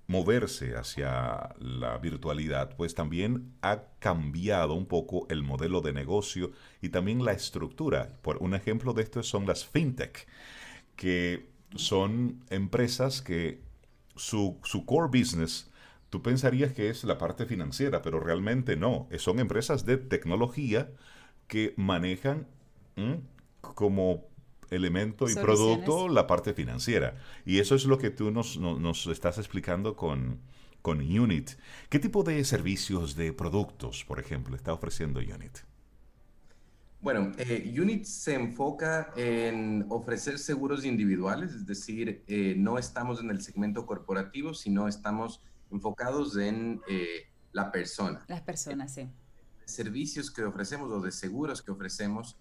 moverse hacia la virtualidad, pues también ha cambiado un poco el modelo de negocio y también la estructura. Por un ejemplo de esto son las fintech, que son empresas que su, core business, tú pensarías que es la parte financiera, pero realmente no. Son empresas de tecnología que manejan como elemento y producto la parte financiera. Y eso es lo que tú nos, nos, estás explicando con, con Unit. ¿Qué tipo de servicios, de productos, por ejemplo, está ofreciendo Unit?
Bueno, eh, Unit se enfoca en ofrecer seguros individuales, es decir, eh, no estamos en el segmento corporativo, sino estamos enfocados en eh, la persona.
Las personas, sí.
Servicios que ofrecemos o de seguros que ofrecemos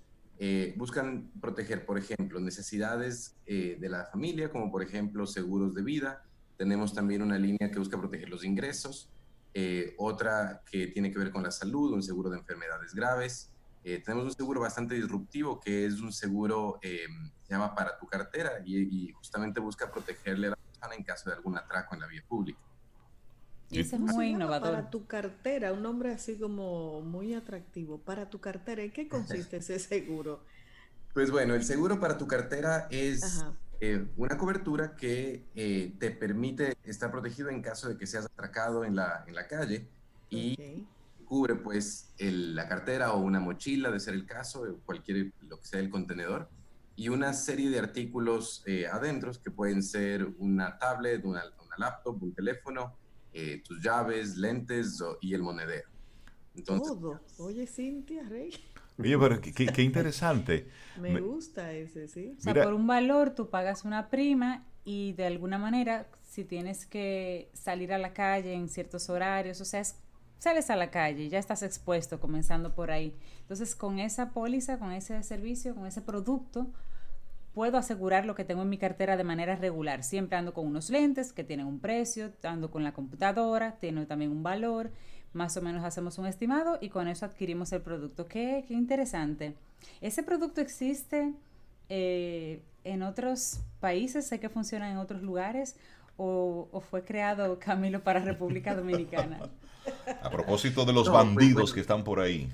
buscan proteger, por ejemplo, necesidades de la familia, como por ejemplo seguros de vida. Tenemos también una línea que busca proteger los ingresos, otra que tiene que ver con la salud, un seguro de enfermedades graves. Eh, tenemos un seguro bastante disruptivo que es un seguro, eh, se llama para tu cartera y, justamente busca protegerle a la persona en caso de algún atraco en la vía pública.
Y ese es muy innovador.
Para tu cartera, un nombre así como muy atractivo. Para tu cartera, ¿en qué consiste ese seguro?
Pues bueno, el seguro para tu cartera es eh, una cobertura que te permite estar protegido en caso de que seas atracado en la, en la calle y cubre pues la cartera o una mochila, de ser el caso, cualquier, lo que sea el contenedor, y una serie de artículos eh, adentro que pueden ser una tablet, una, laptop, un teléfono, eh, tus llaves, lentes y el monedero.
Todo. Oye, Cintia, Rey.
Oye, pero qué, interesante.
Me, gusta ese, sí.
O sea, por un valor tú pagas una prima y de alguna manera, si tienes que salir a la calle en ciertos horarios, o sea, es sales a la calle, ya estás expuesto, comenzando por ahí. Entonces, con esa póliza, con ese servicio, con ese producto, puedo asegurar lo que tengo en mi cartera de manera regular. Siempre ando con unos lentes que tienen un precio, ando con la computadora, tiene también un valor, más o menos hacemos un estimado y con eso adquirimos el producto. Qué, qué interesante. ¿Ese producto existe eh, en otros países? Sé que funciona en otros lugares. O, o fue creado Camilo para República Dominicana?
A propósito de los pues, bandidos que están por ahí.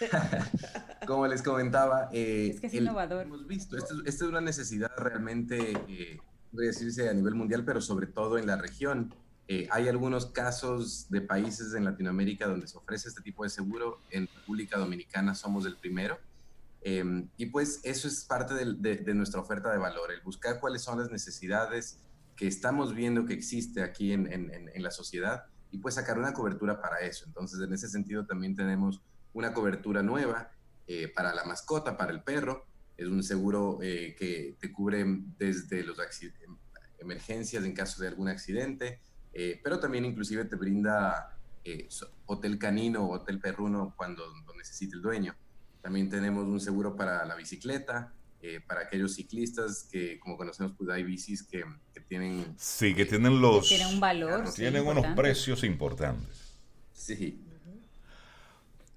Como les comentaba,
eh, es que es innovador.
Hemos visto, esta es una necesidad realmente, eh, voy a decirse a nivel mundial, pero sobre todo en la región. Eh, hay algunos casos de países en Latinoamérica donde se ofrece este tipo de seguro. En República Dominicana somos el primero. Em, y pues eso es parte de, nuestra oferta de valor, el buscar cuáles son las necesidades que estamos viendo que existe aquí en, la sociedad y pues sacar una cobertura para eso. Entonces, en ese sentido también tenemos una cobertura nueva eh, para la mascota, para el perro. Es un seguro eh, que te cubre desde las emergencias en caso de algún accidente, eh, pero también inclusive te brinda hotel canino o hotel perruno cuando necesite el dueño. También tenemos un seguro para la bicicleta, eh, para aquellos ciclistas que, como conocemos, pues hay bicis que, tienen...
Sí, que tienen los...
tienen un valor.
tienen unos precios importantes.
Sí.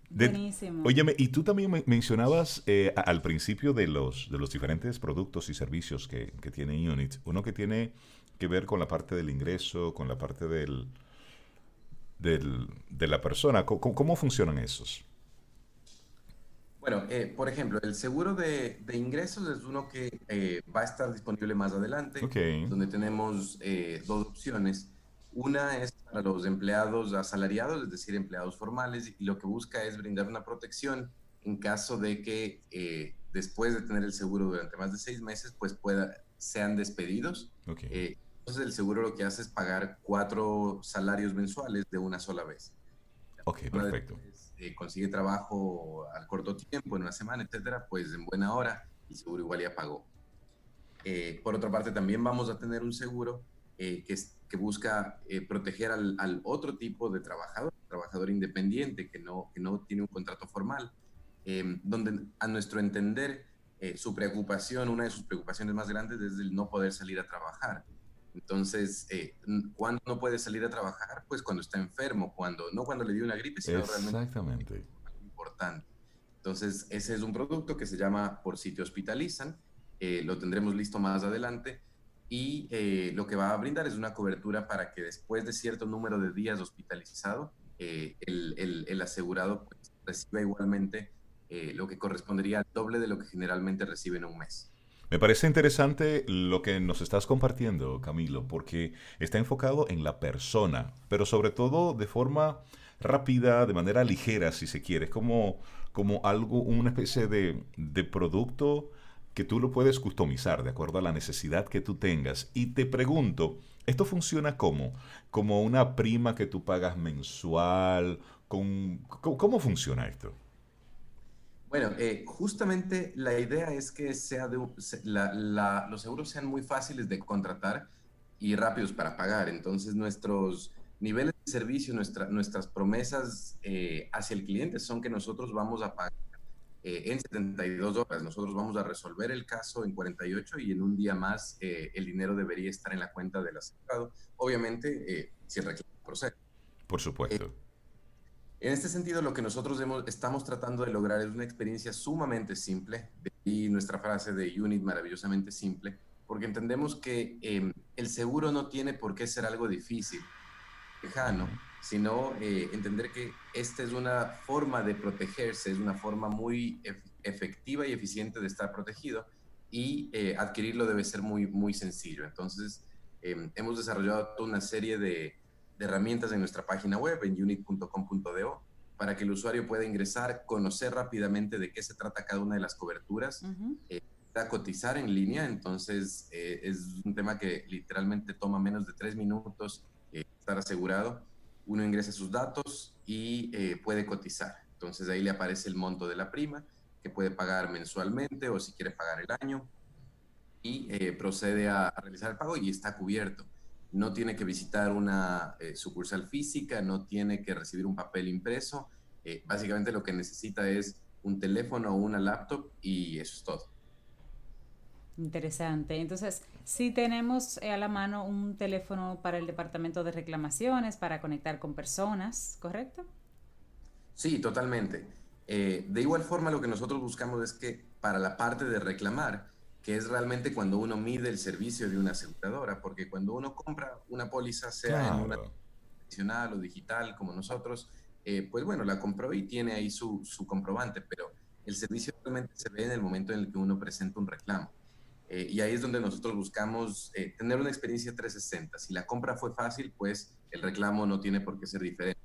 Buenísimo. Óyeme, y tú también mencionabas eh, al principio de los, de los diferentes productos y servicios que, que tiene Unit, uno que tiene que ver con la parte del ingreso, con la parte del, del de la persona. ¿Cómo funcionan esos?
Bueno, eh, por ejemplo, el seguro de, ingresos es uno que eh, va a estar disponible más adelante, donde tenemos eh, dos opciones. Una es para los empleados asalariados, es decir, empleados formales, y lo que busca es brindar una protección en caso de que después de tener el seguro durante más de seis meses, pues pueda, sean despedidos. entonces el seguro lo que hace es pagar cuatro salarios mensuales de una sola vez.
Ok, perfecto.
Eh, consigue trabajo al corto tiempo, en una semana, etcétera, pues en buena hora y seguro igual ya pagó. Eh, por otra parte, también vamos a tener un seguro eh, que, que, busca proteger al, al, otro tipo de trabajador, trabajador independiente que no, que no tiene un contrato formal, donde a nuestro entender su preocupación, una de sus preocupaciones más grandes es el no poder salir a trabajar. Entonces, eh, ¿cuándo no puede salir a trabajar? Pues cuando está enfermo, cuando no cuando le dio una gripe, sino
Exactamente.
importante. Entonces, ese es un producto que se llama Por si te hospitalizan. Eh, lo tendremos listo más adelante. Y eh, lo que va a brindar es una cobertura para que después de cierto número de días hospitalizado, el, el, el, asegurado pues, reciba igualmente lo que correspondería al doble de lo que generalmente recibe en un mes.
Me parece interesante lo que nos estás compartiendo, Camilo, porque está enfocado en la persona, pero sobre todo de forma rápida, de manera ligera, si se quiere. Es como, como algo, una especie de, de producto que tú lo puedes customizar de acuerdo a la necesidad que tú tengas. Y te pregunto, ¿esto funciona como? ¿Como una prima que tú pagas mensual? Con, ¿Cómo funciona esto?
Bueno, eh, justamente la idea es que sea de, los seguros sean muy fáciles de contratar y rápidos para pagar. Entonces, nuestros niveles de servicio, nuestras promesas eh, hacia el cliente son que nosotros vamos a pagar eh, en 72 horas. Nosotros vamos a resolver el caso en 48 y en un día más el dinero debería estar en la cuenta del asegurado. Obviamente, si el reclamo procede.
Por supuesto.
En este sentido, lo que nosotros estamos tratando de lograr es una experiencia sumamente simple, y nuestra frase de Unit maravillosamente simple, porque entendemos que em, el seguro no tiene por qué ser algo difícil, lejano, sino eh, entender que esta es una forma de protegerse, es una forma muy efectiva y eficiente de estar protegido y eh, adquirirlo debe ser muy, muy sencillo. Entonces, em, hemos desarrollado toda una serie de, de herramientas en nuestra página web, en unit.com.do, para que el usuario pueda ingresar, conocer rápidamente de qué se trata cada una de las coberturas, eh, cotizar en línea. Entonces, eh, es un tema que literalmente toma menos de tres minutos eh, estar asegurado. Uno ingresa sus datos y puede cotizar. Entonces, ahí le aparece el monto de la prima, que puede pagar mensualmente o si quiere pagar el año, y procede a realizar el pago y está cubierto no tiene que visitar una eh, sucursal física, no tiene que recibir un papel impreso. Eh, básicamente lo que necesita es un teléfono o una laptop y eso es todo.
Interesante. Entonces, si tenemos eh, a la mano un teléfono para el departamento de reclamaciones, para conectar con personas, ¿correcto?
Sí, totalmente. de igual forma, lo que nosotros buscamos es que para la parte de reclamar, que es realmente cuando uno mide el servicio de una aseguradora, porque cuando uno compra una póliza, sea en una tradicional o digital como nosotros, eh, pues bueno, la compró y tiene ahí su, su, comprobante, pero el servicio realmente se ve en el momento en el que uno presenta un reclamo. Eh, y ahí es donde nosotros buscamos eh, tener una experiencia 360. Si la compra fue fácil, pues el reclamo no tiene por qué ser diferente.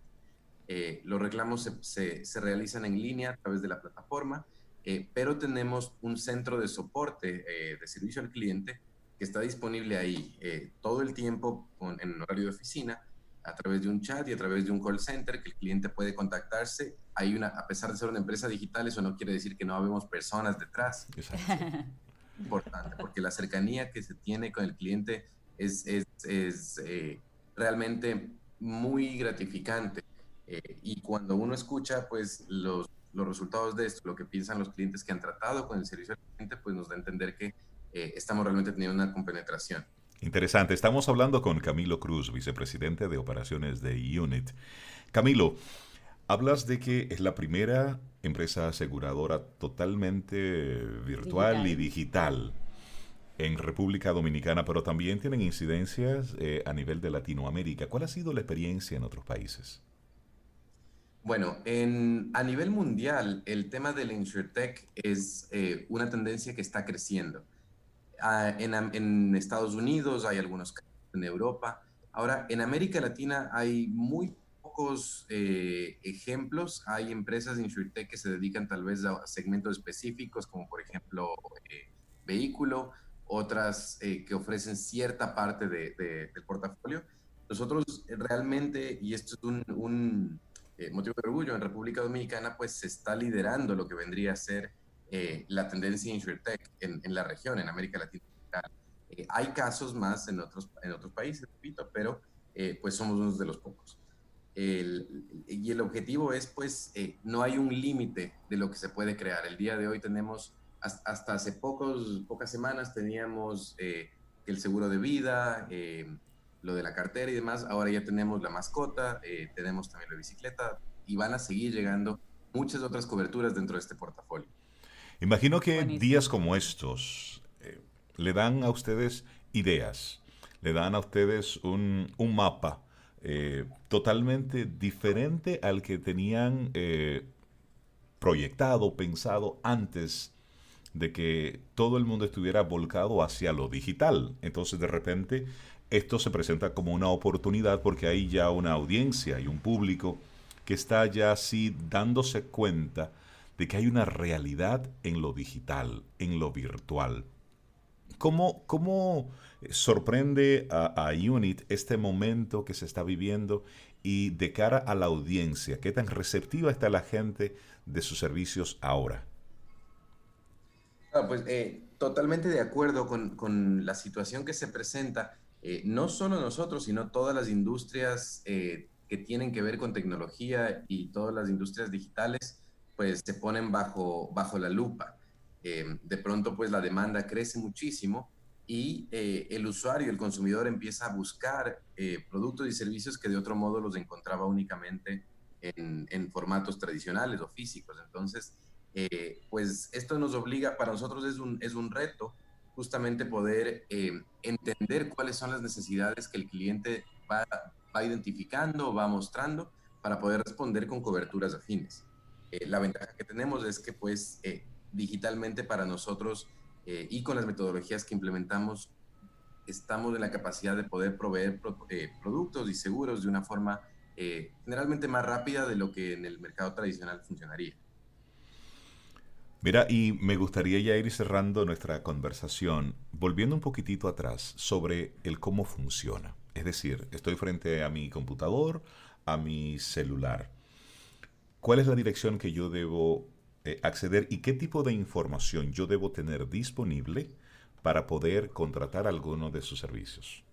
los reclamos se, se, se realizan en línea a través de la plataforma eh, pero tenemos un centro de soporte eh, de servicio al cliente que está disponible ahí eh, todo el tiempo en horario de oficina a través de un chat y a través de un call center que el cliente puede contactarse. Hay una, a pesar de ser una empresa digital, eso no quiere decir que no habemos personas detrás. Importante, porque la cercanía que se tiene con el cliente es, es, es realmente muy gratificante. y cuando uno escucha pues los, los resultados de esto, lo que piensan los clientes que han tratado con el servicio al cliente, pues nos da a entender que estamos realmente teniendo una compenetración.
Interesante. Estamos hablando con Camilo Cruz, vicepresidente de operaciones de Unit. Camilo, hablas de que es la primera empresa aseguradora totalmente virtual y digital en República Dominicana, pero también tienen incidencias eh, a nivel de Latinoamérica. ¿Cuál ha sido la experiencia en otros países?
Bueno, en, a nivel mundial, el tema del InsurTech es eh, una tendencia que está creciendo. Ah, en, Estados Unidos hay algunos casos, en Europa. Ahora, en América Latina hay muy pocos eh, ejemplos. Hay empresas de InsurTech que se dedican tal vez a segmentos específicos, como por ejemplo vehículo, otras eh, que ofrecen cierta parte de, del portafolio. Nosotros realmente, y esto es un, eh, motivo de orgullo, en República Dominicana pues se está liderando lo que vendría a ser eh, la tendencia InsurTech en, en la región, en América Latina. hay casos más en otros, en otros países, repito, pero pues somos uno de los pocos. El, y el objetivo es pues no hay un límite de lo que se puede crear. El día de hoy tenemos hasta hace pocos, pocas semanas teníamos eh, el seguro de vida, eh, lo de la cartera y demás. Ahora ya tenemos la mascota, eh, tenemos también la bicicleta y van a seguir llegando muchas otras coberturas dentro de este portafolio.
Imagino que días como estos le dan a ustedes ideas, le dan a ustedes un, un mapa totalmente diferente al que tenían proyectado, pensado antes de que todo el mundo estuviera volcado hacia lo digital. Entonces de repente esto se presenta como una oportunidad porque hay ya una audiencia y un público que está ya así dándose cuenta de que hay una realidad en lo digital, en lo virtual. ¿Cómo, cómo sorprende a, Unit este momento que se está viviendo y de cara a la audiencia? ¿Qué tan receptiva está la gente de sus servicios ahora?
pues eh, totalmente de acuerdo con, la situación que se presenta, eh, no solo nosotros, sino todas las industrias eh, que tienen que ver con tecnología y todas las industrias digitales, pues se ponen bajo, bajo la lupa. de pronto, pues la demanda crece muchísimo y el usuario, el consumidor empieza a buscar productos y servicios que de otro modo los encontraba únicamente en, en formatos tradicionales o físicos. Entonces, eh, pues esto nos obliga, para nosotros es un, es un reto justamente poder eh, entender cuáles son las necesidades que el cliente va, va identificando, va mostrando para poder responder con coberturas afines. Eh, la ventaja que tenemos es que pues digitalmente para nosotros y con las metodologías que implementamos estamos en la capacidad de poder proveer productos y seguros de una forma generalmente más rápida de lo que en el mercado tradicional funcionaría.
Mira, y me gustaría ya ir cerrando nuestra conversación, volviendo un poquitito atrás sobre el cómo funciona. Es decir, estoy frente a mi computador, a mi celular. ¿Cuál es la dirección que yo debo eh, acceder y qué tipo de información yo debo tener disponible para poder contratar alguno de sus servicios?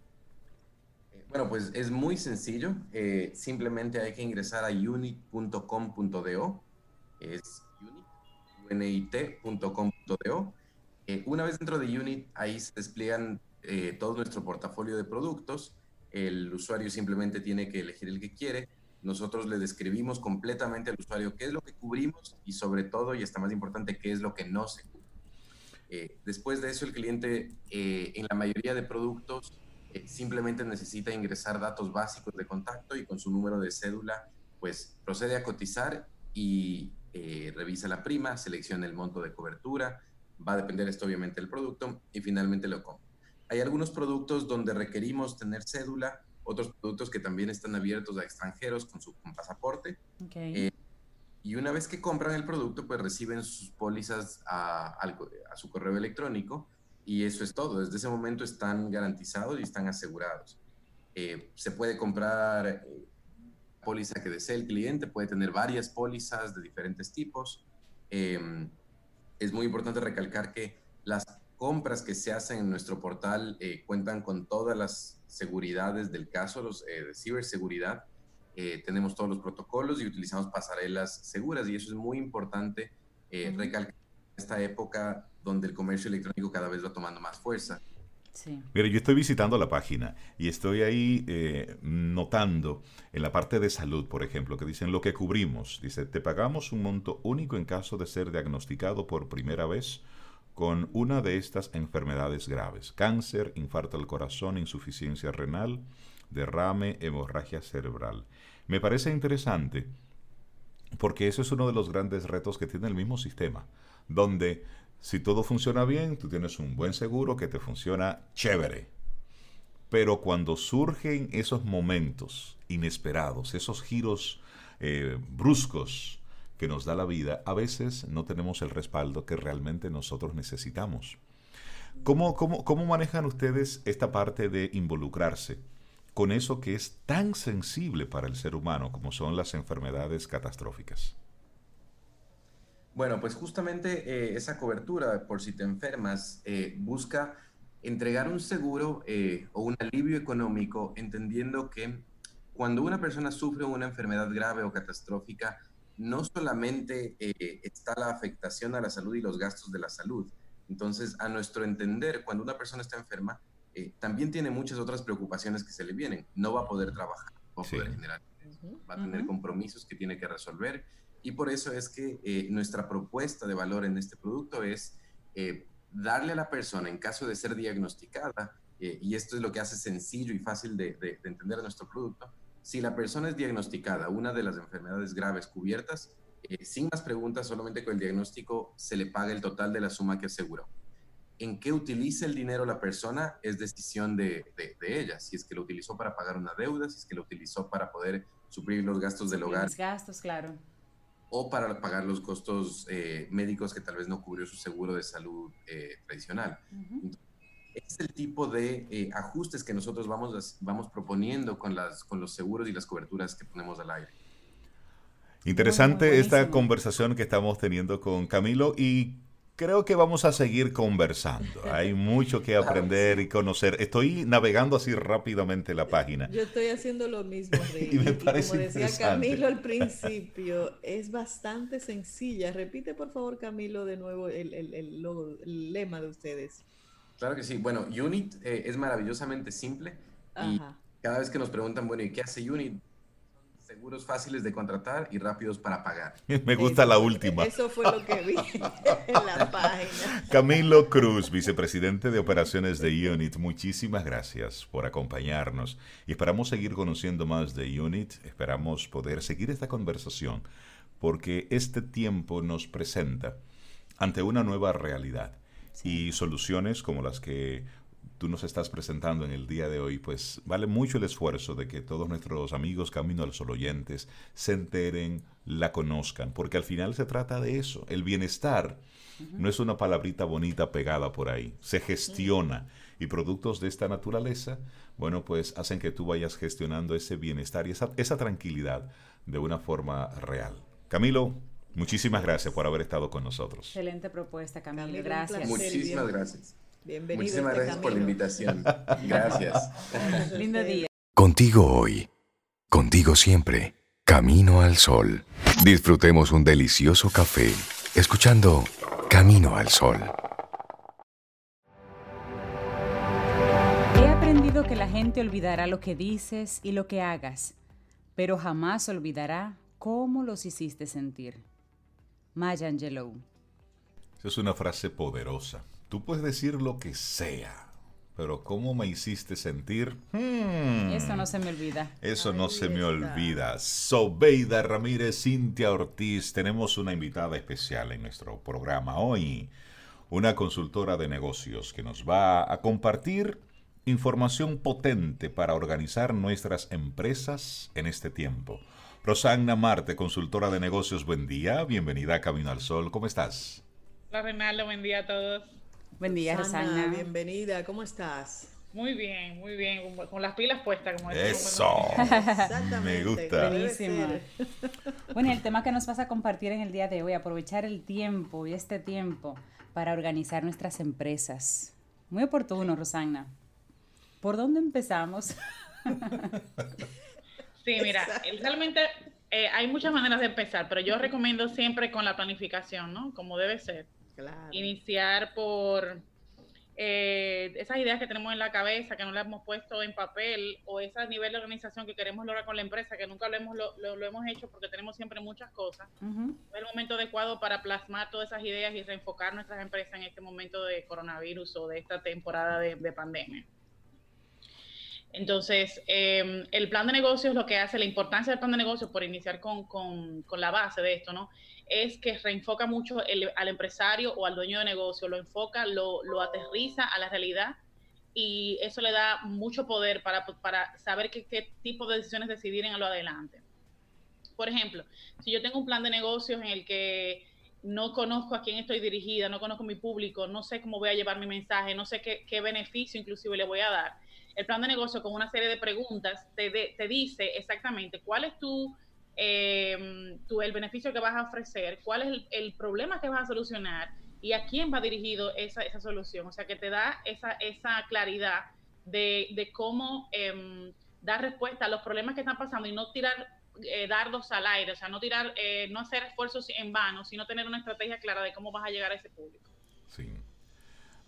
Bueno, pues es muy sencillo. Eh, simplemente hay que ingresar a unit.com.do. Es unit.com.do. Eh, una vez dentro de Unit, ahí se despliegan eh, todo nuestro portafolio de productos. El usuario simplemente tiene que elegir el que quiere. Nosotros le describimos completamente al usuario qué es lo que cubrimos y sobre todo, y está más importante, qué es lo que no se cubre. Eh, después de eso, el cliente en la mayoría de productos simplemente necesita ingresar datos básicos de contacto y con su número de cédula, pues procede a cotizar y eh, revisa la prima, selecciona el monto de cobertura, va a depender esto obviamente del producto y finalmente lo compra. Hay algunos productos donde requerimos tener cédula, otros productos que también están abiertos a extranjeros con su pasaporte. Eh, y una vez que compran el producto, pues reciben sus pólizas a, su correo electrónico y eso es todo. Desde ese momento están garantizados y están asegurados. Eh, se puede comprar póliza que desee el cliente, puede tener varias pólizas de diferentes tipos. Em, es muy importante recalcar que las compras que se hacen en nuestro portal eh, cuentan con todas las seguridades del caso, los, eh, de ciberseguridad, eh, tenemos todos los protocolos y utilizamos pasarelas seguras y eso es muy importante recalcar en esta época donde el comercio electrónico cada vez va tomando más fuerza.
Sí. Mira, yo estoy visitando la página y estoy ahí eh, notando en la parte de salud, por ejemplo, que dicen lo que cubrimos. Dice, te pagamos un monto único en caso de ser diagnosticado por primera vez con una de estas enfermedades graves. Cáncer, infarto al corazón, insuficiencia renal, derrame, hemorragia cerebral. Me parece interesante porque eso es uno de los grandes retos que tiene el mismo sistema, donde si todo funciona bien, tú tienes un buen seguro que te funciona chévere. Pero cuando surgen esos momentos inesperados, esos giros eh, bruscos que nos da la vida, a veces no tenemos el respaldo que realmente nosotros necesitamos. ¿Cómo, cómo, cómo manejan ustedes esta parte de involucrarse con eso que es tan sensible para el ser humano como son las enfermedades catastróficas?
Bueno, pues justamente eh, esa cobertura, por si te enfermas, eh, busca entregar un seguro eh, o un alivio económico, entendiendo que cuando una persona sufre una enfermedad grave o catastrófica, no solamente está la afectación a la salud y los gastos de la salud. Entonces, a nuestro entender, cuando una persona está enferma, también tiene muchas otras preocupaciones que se le vienen. No va a poder trabajar, va a poder generar, va a tener compromisos que tiene que resolver y por eso es que eh, nuestra propuesta de valor en este producto es eh, darle a la persona, en caso de ser diagnosticada, eh, y esto es lo que hace sencillo y fácil de, de, entender nuestro producto, si la persona es diagnosticada, una de las enfermedades graves cubiertas, sin más preguntas, solamente con el diagnóstico se le paga el total de la suma que aseguró. En qué utilice el dinero la persona es decisión de, de, ella, si es que lo utilizó para pagar una deuda, si es que lo utilizó para poder suplir los gastos del hogar.
Los gastos, claro
o para pagar los costos eh, médicos que tal vez no cubrió su seguro de salud eh, tradicional. es el tipo de eh, ajustes que nosotros vamos, vamos proponiendo con, las, con los seguros y las coberturas que ponemos al aire.
Interesante esta conversación que estamos teniendo con Camilo y creo que vamos a seguir conversando. Hay mucho que aprender y conocer. Estoy navegando así rápidamente la página.
Yo estoy haciendo lo mismo, y me parece como decía Camilo al principio, es bastante sencilla. Repite, por favor, Camilo, de nuevo el, el, el, lema de ustedes.
Claro que sí. Bueno, Unit eh, es maravillosamente simple. Y cada vez que nos preguntan, bueno, ¿y qué hace Unit? Seguros fáciles de contratar y rápidos para pagar.
Me gusta la última.
Eso fue lo que vi en la página.
Camilo Cruz, vicepresidente de operaciones de Unit, muchísimas gracias por acompañarnos y esperamos seguir conociendo más de Unit, esperamos poder seguir esta conversación porque este tiempo nos presenta ante una nueva realidad y soluciones como las que tú nos estás presentando en el día de hoy, pues vale mucho el esfuerzo de que todos nuestros amigos Camino al Sol oyentes se enteren, la conozcan, porque al final se trata de eso. El bienestar no es una palabrita bonita pegada por ahí, se gestiona y productos de esta naturaleza, bueno, pues hacen que tú vayas gestionando ese bienestar y esa, esa tranquilidad de una forma real. Camilo, Muchísimas gracias por haber estado con nosotros.
Excelente propuesta, Camilo. Gracias.
Muchísimas gracias. Bienvenido. Muchísimas este gracias por la invitación. Gracias.
Lindo día.
Contigo hoy. Contigo siempre. Camino al sol. Disfrutemos un delicioso café escuchando Camino al sol.
He aprendido que la gente olvidará lo que dices y lo que hagas, pero jamás olvidará cómo los hiciste sentir. Maya Angelou.
Esa es una frase poderosa Tú puedes decir lo que sea, pero cómo me hiciste sentir.
Hmm. Eso no se me olvida.
Eso no se me olvida. Sobeida Ramírez, Cintia Ortiz, tenemos una invitada especial en nuestro programa hoy, una consultora de negocios que nos va a compartir información potente para organizar nuestras empresas en este tiempo. Rosanna Marte, consultora de negocios, buen día, bienvenida a Camino al Sol, ¿cómo estás?
Hola Renaldo, buen día a todos.
Buen día, Rosana.
Bienvenida, ¿cómo estás?
Muy bien, muy bien, con las pilas puestas, como
Eso. Exactamente. Me gusta.
Buenísimo. Bueno, el tema que nos vas a compartir en el día de hoy, aprovechar el tiempo y este tiempo para organizar nuestras empresas. Muy oportuno, Rosana. ¿Por dónde empezamos?
Sí, mira, realmente eh, hay muchas maneras de empezar, pero yo recomiendo siempre con la planificación, ¿no? Como debe ser. Claro. Iniciar por eh, esas ideas que tenemos en la cabeza, que no las hemos puesto en papel, o ese nivel de organización que queremos lograr con la empresa, que nunca lo hemos, lo, hemos hecho porque tenemos siempre muchas cosas. Es el momento adecuado para plasmar todas esas ideas y reenfocar nuestras empresas en este momento de coronavirus o de esta temporada de, pandemia. Entonces, em, el plan de negocios lo que hace, la importancia del plan de negocios, por iniciar con, con, con la base de esto, ¿no? Es que reenfoca mucho al empresario o al dueño de negocio, lo enfoca, lo, aterriza a la realidad y eso le da mucho poder para, para saber qué, tipo de decisiones decidir en lo adelante. Por ejemplo, si yo tengo un plan de negocios en el que no conozco a quién estoy dirigida, no conozco mi público, no sé cómo voy a llevar mi mensaje, no sé qué, qué beneficio inclusive le voy a dar. El plan de negocio con una serie de preguntas te, te dice exactamente cuál es tu eh, tú, el beneficio que vas a ofrecer, cuál es el, problema que vas a solucionar y a quién va dirigido esa, esa solución. O sea, que te da esa, esa claridad de, de cómo em, dar respuesta a los problemas que están pasando y no tirar eh, dardos al aire, o sea, no tirar, eh, no hacer esfuerzos en vano, sino tener una estrategia clara de cómo vas a llegar a ese público.
Sí.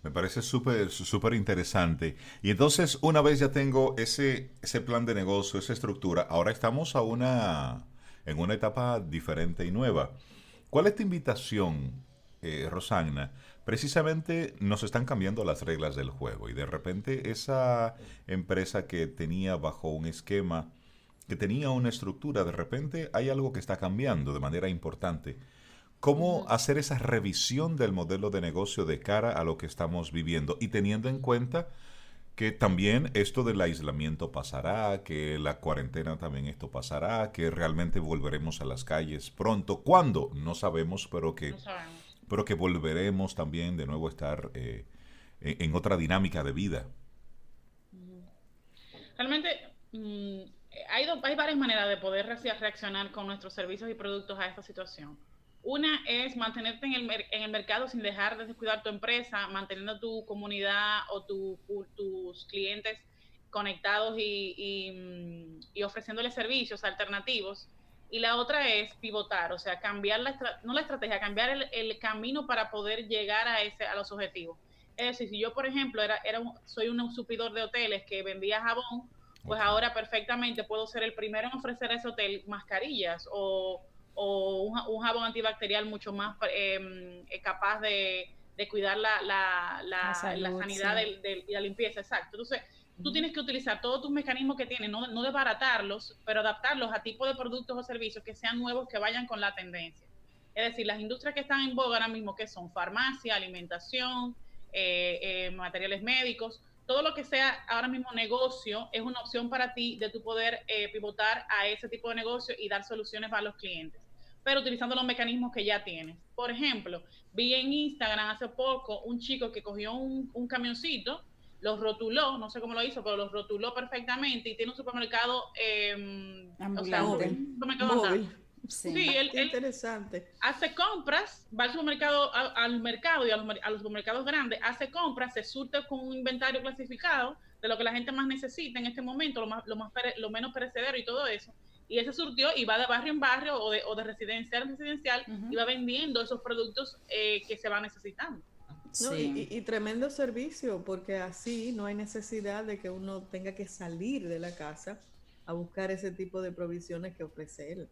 Me parece súper súper interesante. Y entonces, una vez ya tengo ese, ese plan de negocio, esa estructura, ahora estamos a una, en una etapa diferente y nueva. ¿Cuál es tu invitación, eh, Rosagna? Precisamente nos están cambiando las reglas del juego y de repente esa empresa que tenía bajo un esquema, que tenía una estructura, de repente hay algo que está cambiando de manera importante. ¿Cómo hacer esa revisión del modelo de negocio de cara a lo que estamos viviendo y teniendo en cuenta que también esto del aislamiento pasará, que la cuarentena también esto pasará, que realmente volveremos a las calles pronto. ¿Cuándo? No sabemos, pero que, pero que volveremos también de nuevo a estar eh, en, otra dinámica de vida.
Realmente mm, hay, hay varias maneras de poder reaccionar con nuestros servicios y productos a esta situación. Una es mantenerte en el, en el mercado sin dejar de descuidar tu empresa, manteniendo tu comunidad o tus clientes conectados y, mm, y, ofreciéndoles servicios alternativos. Y la otra es pivotar, o sea, cambiar la, no la estrategia, cambiar el, el, camino para poder llegar a, ese, a los objetivos. Es decir, si yo, por ejemplo, era, era soy un supidor de hoteles que vendía jabón, pues ahora perfectamente puedo ser el primero en ofrecer a ese hotel mascarillas o o un, jabón antibacterial mucho más em, eh, capaz de, cuidar la, la, la, sanidad y la limpieza, exacto. Entonces, tú tienes que utilizar todos tus mecanismos que tienes, no, no desbaratarlos, pero adaptarlos a tipo de productos o servicios que sean nuevos, que vayan con la tendencia. Es decir, las industrias que están en boga ahora mismo, que son farmacia, alimentación, eh, eh, materiales médicos, todo lo que sea ahora mismo negocio es una opción para ti de tu poder pivotar a ese tipo de negocio y dar soluciones para los clientes pero utilizando los mecanismos que ya tienes. Por ejemplo, vi en Instagram hace poco un chico que cogió un, camioncito, los rotuló, no sé cómo lo hizo, pero los rotuló perfectamente y tiene un supermercado, eh, o sea, un supermercado
Sí, él, interesante.
Hace compras, va al supermercado, al, mercado y a los, supermercados grandes, hace compras, se surte con un inventario clasificado de lo que la gente más necesita en este momento, lo, más, lo, más lo menos perecedero y todo eso y ese surtió y va de barrio en barrio o de, o de residencial en residencial y va vendiendo esos productos eh, que se van necesitando.
y, tremendo servicio, porque así no hay necesidad de que uno tenga que salir de la casa a buscar ese tipo de provisiones que ofrece él.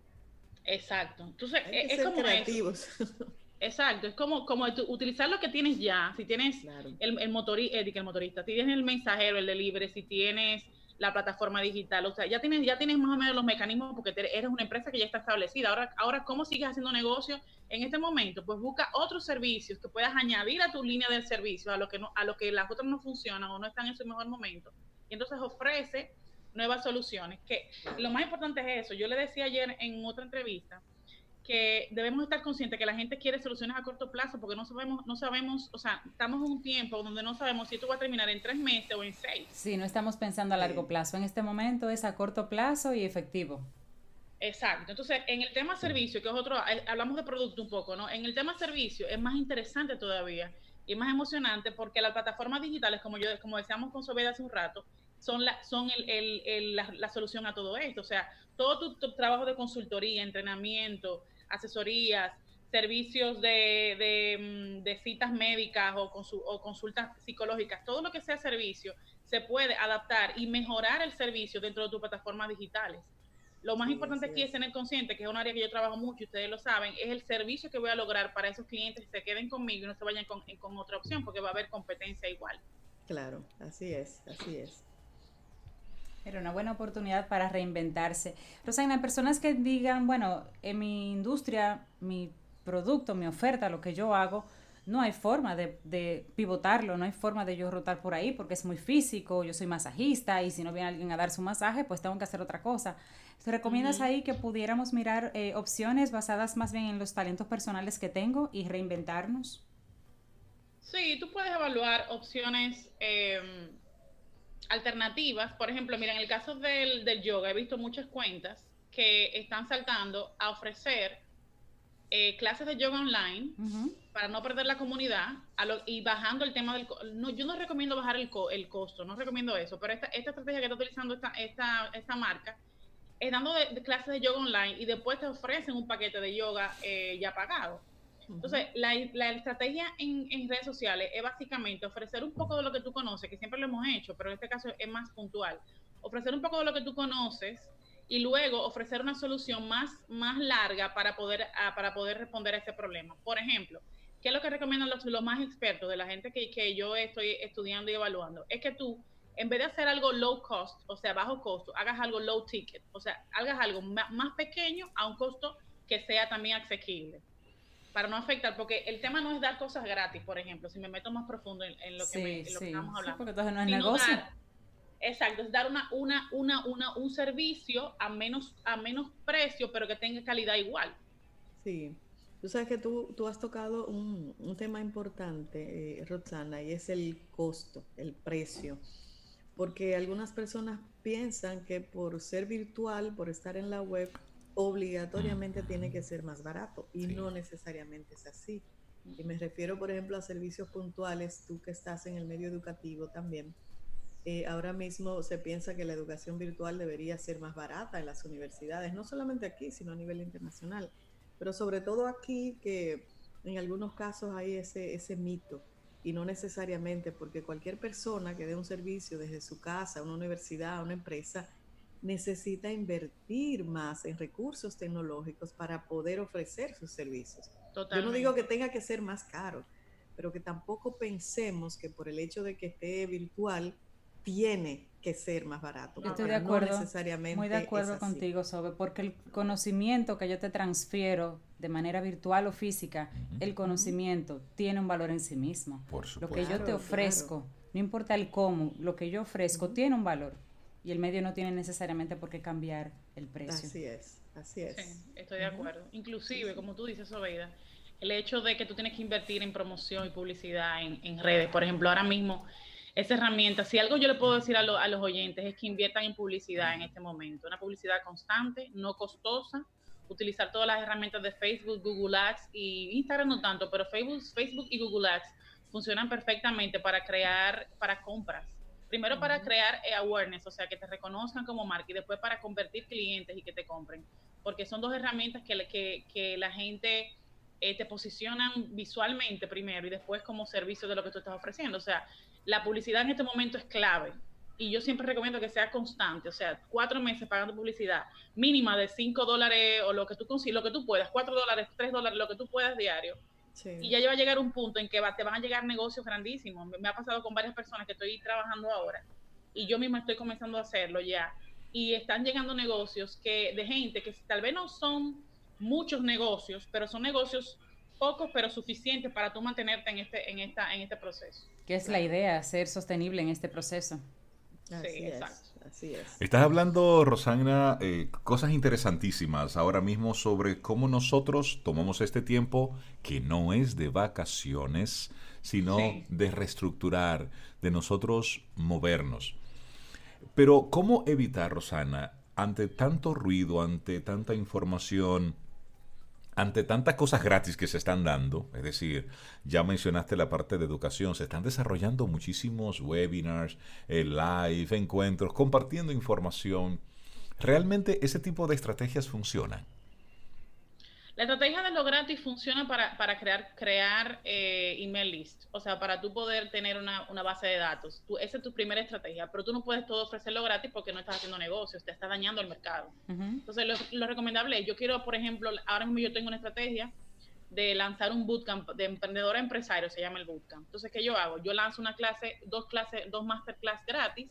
Exacto. Entonces, es, como creativos. Exacto, es como, como utilizar lo que tienes ya. Si tienes el, el, motori, eh, el motorista, si tienes el mensajero, el delivery, si tienes la plataforma digital. O sea, ya tienes, ya tienes más o menos los mecanismos porque eres una empresa que ya está establecida. Ahora, ahora, ¿cómo sigues haciendo negocio en este momento? Pues busca otros servicios que puedas añadir a tu línea de servicio, a lo que no, a lo que las otras no funcionan o no están en su mejor momento. Y entonces ofrece nuevas soluciones. Que lo más importante es eso. Yo le decía ayer en otra entrevista que debemos estar conscientes que la gente quiere soluciones a corto plazo porque no sabemos, no sabemos, o sea, estamos en un tiempo donde no sabemos si esto va a terminar en tres meses o en seis.
Sí, no estamos pensando a largo plazo. En este momento es a corto plazo y efectivo.
Exacto. Entonces, en el tema servicio, que es otro, eh, hablamos de producto un poco, ¿no? En el tema servicio es más interesante todavía y más emocionante porque las plataformas digitales, como yo, como decíamos con Sobeda hace un rato, son, la, son la, solución a todo esto. O sea, todo tu, trabajo de consultoría, entrenamiento, asesorías, servicios de, mm, citas médicas o, o, consultas psicológicas, todo lo que sea servicio, se puede adaptar y mejorar el servicio dentro de tus plataformas digitales. Lo más importante aquí es tener consciente, que es un área que yo trabajo mucho, ustedes lo saben, es el servicio que voy a lograr para esos clientes que se queden conmigo y no se vayan con, con otra opción, porque va a haber competencia igual.
Claro, así es, así es.
Era una buena oportunidad para reinventarse. Rosana, personas que digan, bueno, en mi industria, mi producto, mi oferta, lo que yo hago, no hay forma de, pivotarlo, no hay forma de yo rotar por ahí porque es muy físico, yo soy masajista y si no viene alguien a dar su masaje, pues tengo que hacer otra cosa. ¿Te recomiendas ahí que pudiéramos mirar eh, opciones basadas más bien en los talentos personales que tengo y reinventarnos?
Sí, tú puedes evaluar opciones em, alternativas. Por ejemplo, mira, en el caso del, yoga, he visto muchas cuentas que están saltando a ofrecer eh, clases de yoga online para no perder la comunidad y bajando el tema del... No, yo no recomiendo bajar el, el costo, no recomiendo eso, pero esta, esta estrategia que está utilizando esta, esta, esta marca es dando clases de yoga online y después te ofrecen un paquete de yoga eh, ya pagado. Entonces, la, estrategia en, redes sociales es básicamente ofrecer un poco de lo que tú conoces, que siempre lo hemos hecho, pero en este caso es más puntual. Ofrecer un poco de lo que tú conoces y luego ofrecer una solución más, más larga para poder, ah, para poder responder a ese problema. Por ejemplo, ¿qué es lo que recomiendan los, los más expertos de la gente que, que yo estoy estudiando y evaluando? Es que tú, en vez de hacer algo low cost, o sea, bajo costo, hagas algo low ticket, o sea, hagas algo más pequeño a un costo que sea también asequible para no afectar, porque el tema no es dar cosas gratis, por ejemplo, si me meto más profundo en, lo, que, estamos hablando.
porque entonces no es negocio.
exacto, es dar una, una, una, una, un servicio a menos, a menos precio, pero que tenga calidad igual.
Sí. Tú sabes que tú, tú has tocado un, un tema importante, eh, Roxana, y es el costo, el precio. Porque algunas personas piensan que por ser virtual, por estar en la web, obligatoriamente tiene que ser más barato y no necesariamente es así. Y me refiero, por ejemplo, a servicios puntuales, tú que estás en el medio educativo también. Eh, ahora mismo se piensa que la educación virtual debería ser más barata en las universidades, no solamente aquí, sino a nivel internacional, pero sobre todo aquí que en algunos casos hay ese, ese mito y no necesariamente porque cualquier persona que dé un servicio desde su casa, una universidad, una empresa, necesita invertir más en recursos tecnológicos para poder ofrecer sus servicios. Yo no digo que tenga que ser más caro, pero que tampoco pensemos que por el hecho de que esté virtual tiene que ser más barato.
Estoy de acuerdo, necesariamente muy de acuerdo contigo, Sobe, porque el conocimiento que yo te transfiero de manera virtual o física, el conocimiento tiene un valor en sí mismo.
Por
Lo que yo te ofrezco, no importa el cómo, lo que yo ofrezco tiene un valor y el medio no tiene necesariamente por qué cambiar el precio.
Así es, así es.
Sí, estoy de acuerdo. Inclusive, como tú dices, Sobeida, el hecho de que tú tienes que invertir en promoción y publicidad en, redes, por ejemplo, ahora mismo, esa herramienta, si algo yo le puedo decir a, a los oyentes es que inviertan en publicidad en este momento, una publicidad constante, no costosa, utilizar todas las herramientas de Facebook, Google Ads y Instagram no tanto, pero Facebook, Facebook y Google Ads funcionan perfectamente para crear, para compras Primero para crear eh, awareness, o sea, que te reconozcan como marca y después para convertir clientes y que te compren. Porque son dos herramientas que, que, que la gente eh, te posicionan visualmente primero y después como servicio de lo que tú estás ofreciendo. O sea, la publicidad en este momento es clave. Y yo siempre recomiendo que sea constante, o sea, cuatro meses pagando publicidad mínima de cinco dólares o lo que tú lo que tú puedas, cuatro dólares, tres dólares, lo que tú puedas diario y ya va a llegar un punto en que te van a llegar negocios grandísimos. Me, ha pasado con varias personas que estoy trabajando ahora y yo misma estoy comenzando a hacerlo ya. Y están llegando negocios que de gente que tal vez no son muchos negocios, pero son negocios pocos pero suficientes para tú mantenerte en este en esta en este proceso.
¿Qué es la idea? Ser sostenible en este proceso.
sí, exacto.
Así es.
Estás hablando, Rosana, eh, cosas interesantísimas ahora mismo sobre cómo nosotros tomamos este tiempo que no es de vacaciones, sino de reestructurar, de nosotros movernos. Pero, ¿cómo evitar, Rosana, ante tanto ruido, ante tanta información, ante tantas cosas gratis que se están dando, es decir, ya mencionaste la parte de educación, se están desarrollando muchísimos webinars, eh, live, encuentros, compartiendo información. ¿Realmente ese tipo de estrategias funcionan?
La estrategia de lo gratis funciona para, para crear, crear eh, email list, o sea, para tú poder tener una, una base de datos. Tú, esa es tu primera estrategia, pero tú no puedes todo ofrecerlo gratis porque no estás haciendo negocios, te estás dañando el mercado. Entonces, lo, lo, recomendable yo quiero, por ejemplo, ahora mismo yo tengo una estrategia de lanzar un bootcamp de emprendedor a empresario, se llama el bootcamp. Entonces, ¿qué yo hago? Yo lanzo una clase, dos clases, dos masterclass gratis,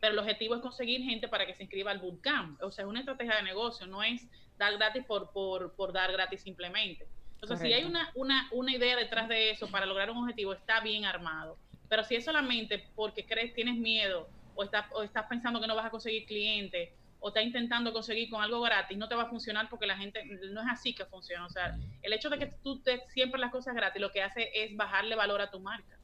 pero el objetivo es conseguir gente para que se inscriba al bootcamp. O sea, es una estrategia de negocio, no es dar gratis por, por, por dar gratis simplemente. Entonces, si hay una, una, una idea detrás de eso para lograr un objetivo, está bien armado. Pero si es solamente porque crees, tienes miedo o estás, o estás pensando que no vas a conseguir clientes o estás intentando conseguir con algo gratis, no te va a funcionar porque la gente no es así que funciona. O sea, el hecho de que tú te siempre las cosas gratis lo que hace es bajarle valor a tu marca.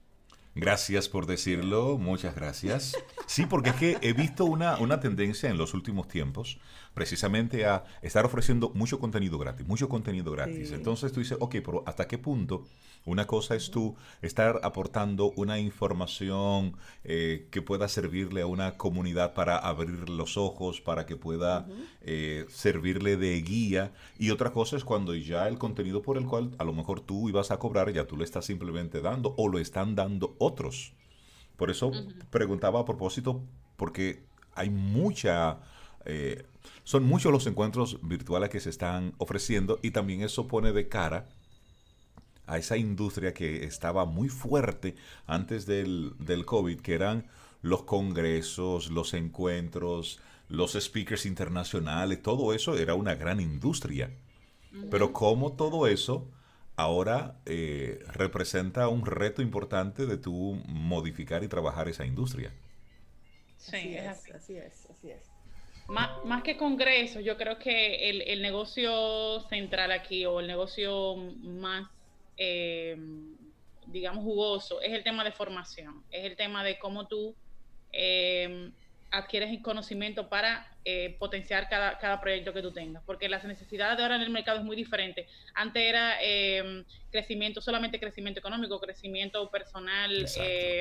Gracias por decirlo, muchas gracias. Sí, porque es que he visto una, una tendencia en los últimos tiempos precisamente a estar ofreciendo mucho contenido gratis, mucho contenido gratis. Entonces tú dices, ok, pero ¿hasta qué punto? Una cosa es tú estar aportando una información eh, que pueda servirle a una comunidad para abrir los ojos, para que pueda eh, servirle de guía. Y otra cosa es cuando ya el contenido por el cual a lo mejor tú ibas a cobrar, ya tú le estás simplemente dando o lo están dando otros. Por eso preguntaba a propósito, porque hay mucha eh, son muchos los encuentros virtuales que se están ofreciendo y también eso pone de cara a esa industria que estaba muy fuerte antes del, del COVID, que eran los congresos, los encuentros, los speakers internacionales, todo eso era una gran industria. Pero como todo eso ahora eh, representa un reto importante de tú modificar y trabajar esa industria.
Sí, así es, así es. Más, que congreso, yo creo que el, negocio central aquí o el negocio más, eh, digamos, jugoso es el tema de formación, es el tema de cómo tú eh, adquieres conocimiento para eh, potenciar cada, cada, proyecto que tú tengas, porque las necesidades de ahora en el mercado es muy diferente. Antes era crecimiento, solamente crecimiento económico, crecimiento personal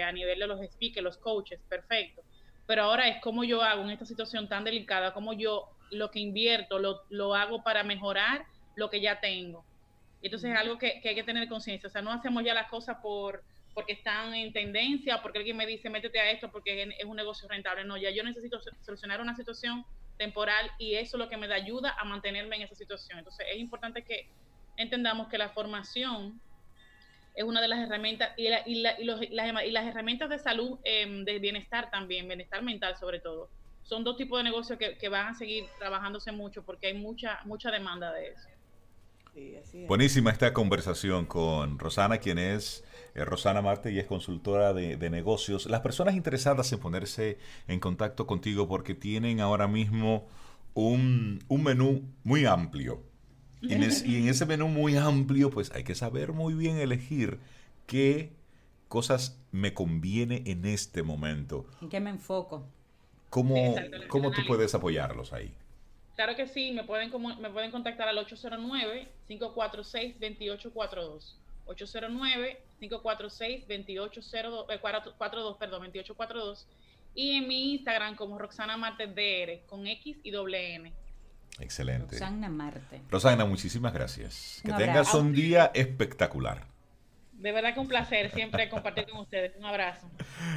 a nivel de los speakers, los coaches, perfecto pero ahora es como yo hago en esta situación tan delicada, como yo lo que invierto lo, lo hago para mejorar lo que ya tengo. Entonces es algo que, que hay que tener conciencia, o sea, no hacemos ya las cosas por porque están en tendencia, porque alguien me dice métete a esto porque es un negocio rentable, no, ya yo necesito solucionar una situación temporal y eso es lo que me da ayuda a mantenerme en esa situación. Entonces es importante que entendamos que la formación es una de las herramientas y, y, y, los, las, y las, herramientas de salud, eh, de bienestar también, bienestar mental sobre todo. Son dos tipos de negocios que, que, van a seguir trabajándose mucho porque hay mucha, mucha demanda de eso.
Sí, Buenísima esta conversación con Rosana, quien es eh, Rosana Marte y es consultora de, de, negocios. Las personas interesadas en ponerse en contacto contigo porque tienen ahora mismo un, un menú muy amplio y en, ese menú muy amplio, pues hay que saber muy bien elegir qué cosas me conviene en este momento.
¿En qué me enfoco?
¿Cómo, ¿cómo tú puedes apoyarlos ahí?
Claro que sí, me pueden, me pueden contactar al 809-546-2842. 809-546-2842, eh, perdón, 2842. Y en mi Instagram como Roxana Martes DR, con X y doble N.
Excelente.
Rosana Marte.
Rosana, muchísimas gracias. Que tengas un día espectacular.
De verdad que un placer siempre compartir con ustedes. Un abrazo.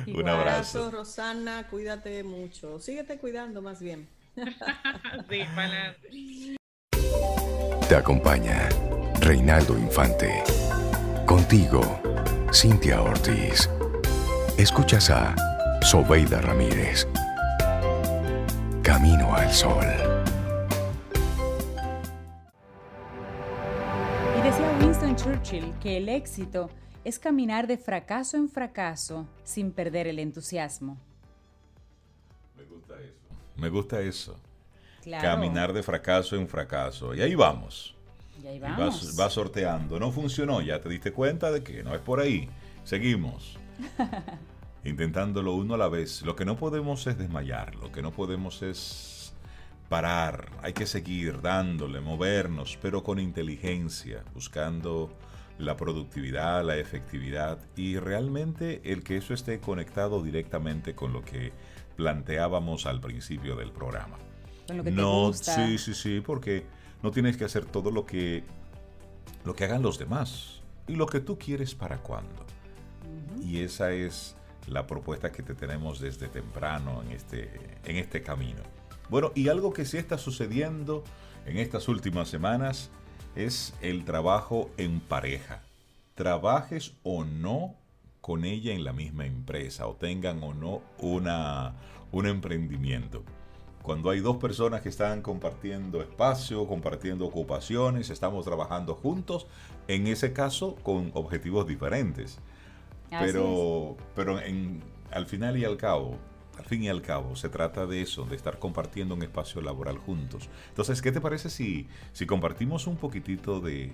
un abrazo.
Rosana. Cuídate mucho. Síguete cuidando más bien.
sí, para
Te acompaña Reinaldo Infante. Contigo, Cintia Ortiz. Escuchas a Sobeida Ramírez. Camino al Sol.
Churchill que el éxito es caminar de fracaso en fracaso sin perder el entusiasmo.
Me gusta eso. Me gusta eso. Caminar de fracaso en fracaso. Y ahí vamos.
Y ahí vamos.
va sorteando. No funcionó, ya te diste cuenta de que no es por ahí. Seguimos. Intentándolo uno a la vez. Lo que no podemos es desmayar. Lo que no podemos es parar, hay que seguir dándole, movernos, pero con inteligencia, buscando la productividad, la efectividad y realmente el que eso esté conectado directamente con lo que planteábamos al principio del programa.
Con lo que no, gusta.
sí, sí, sí, porque no tienes que hacer todo lo que lo que hagan los demás y lo que tú quieres para cuándo. Y esa es la propuesta que te tenemos desde temprano en este, en este camino. Bueno, y algo que sí está sucediendo en estas últimas semanas es el trabajo en pareja. Trabajes o no con ella en la misma empresa o tengan o no una, un emprendimiento. Cuando hay dos personas que están compartiendo espacio, compartiendo ocupaciones, estamos trabajando juntos, en ese caso con objetivos diferentes. pero pero en, al final y al cabo, al fin y al cabo, se trata de eso, de estar compartiendo un espacio laboral juntos. Entonces, ¿qué te parece si, si compartimos un poquitito de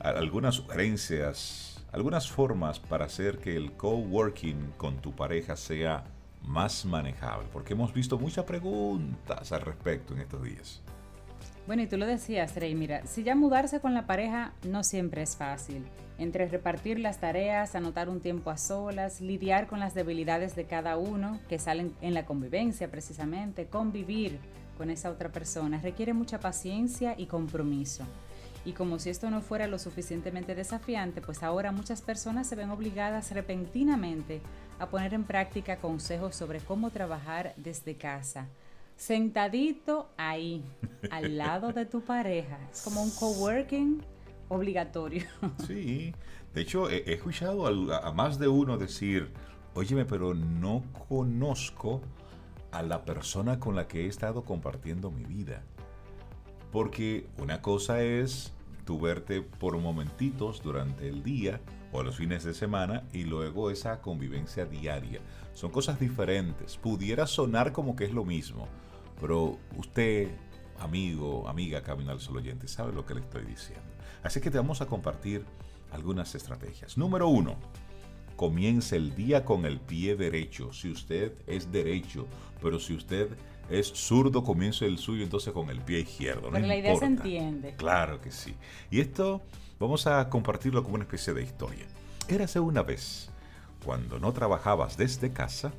algunas sugerencias, algunas formas para hacer que el coworking con tu pareja sea más manejable? Porque hemos visto muchas preguntas al respecto en estos días.
Bueno, y tú lo decías, Rey, mira, si ya mudarse con la pareja no siempre es fácil entre repartir las tareas, anotar un tiempo a solas, lidiar con las debilidades de cada uno que salen en la convivencia precisamente, convivir con esa otra persona, requiere mucha paciencia y compromiso. Y como si esto no fuera lo suficientemente desafiante, pues ahora muchas personas se ven obligadas repentinamente a poner en práctica consejos sobre cómo trabajar desde casa. Sentadito ahí, al lado de tu pareja. Es como un coworking obligatorio.
Sí, de hecho he, escuchado a, más de uno decir, óyeme, pero no conozco a la persona con la que he estado compartiendo mi vida. Porque una cosa es tu verte por momentitos durante el día o los fines de semana y luego esa convivencia diaria. Son cosas diferentes. Pudiera sonar como que es lo mismo, pero usted, amigo, amiga, Camino al Sol oyente, sabe lo que le estoy diciendo. Así que te vamos a compartir algunas estrategias. Número uno, comience el día con el pie derecho. Si usted es derecho, pero si usted es zurdo, comience el suyo entonces con el pie izquierdo.
pero la idea se entiende.
Claro que sí. Y esto vamos a compartirlo como una especie de historia. Érase una vez, cuando no trabajabas desde casa,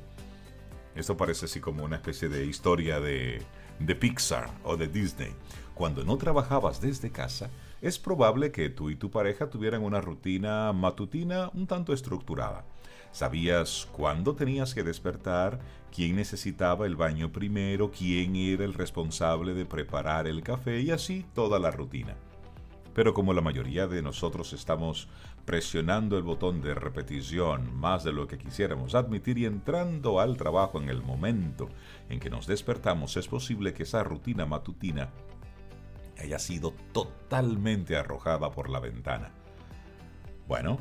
esto parece así como una especie de historia de, de Pixar o de Disney. Cuando no trabajabas desde casa, es probable que tú y tu pareja tuvieran una rutina matutina un tanto estructurada. Sabías cuándo tenías que despertar, quién necesitaba el baño primero, quién era el responsable de preparar el café y así toda la rutina. Pero como la mayoría de nosotros estamos presionando el botón de repetición más de lo que quisiéramos admitir y entrando al trabajo en el momento en que nos despertamos, es posible que esa rutina matutina haya sido totalmente arrojada por la ventana. Bueno,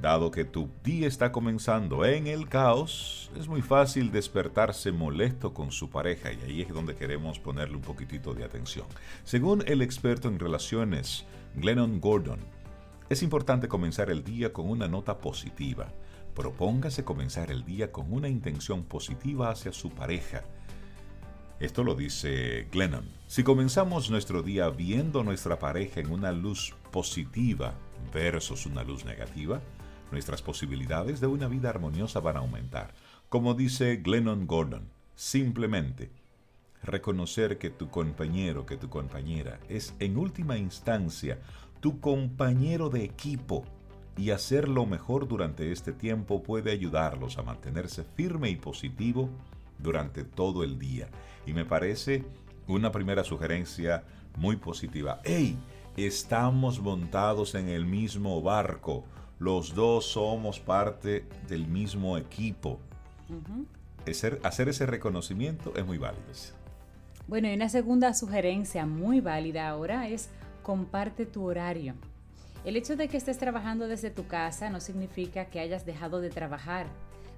dado que tu día está comenzando en el caos, es muy fácil despertarse molesto con su pareja y ahí es donde queremos ponerle un poquitito de atención. Según el experto en relaciones, Glennon Gordon, es importante comenzar el día con una nota positiva. Propóngase comenzar el día con una intención positiva hacia su pareja esto lo dice Glennon. Si comenzamos nuestro día viendo nuestra pareja en una luz positiva versus una luz negativa, nuestras posibilidades de una vida armoniosa van a aumentar. Como dice Glennon Gordon, simplemente reconocer que tu compañero, que tu compañera es en última instancia tu compañero de equipo y hacerlo mejor durante este tiempo puede ayudarlos a mantenerse firme y positivo durante todo el día. Y me parece una primera sugerencia muy positiva. ¡Hey! Estamos montados en el mismo barco. Los dos somos parte del mismo equipo. hacer, hacer ese reconocimiento es muy válido.
Bueno, y una segunda sugerencia muy válida ahora es comparte tu horario. El hecho de que estés trabajando desde tu casa no significa que hayas dejado de trabajar.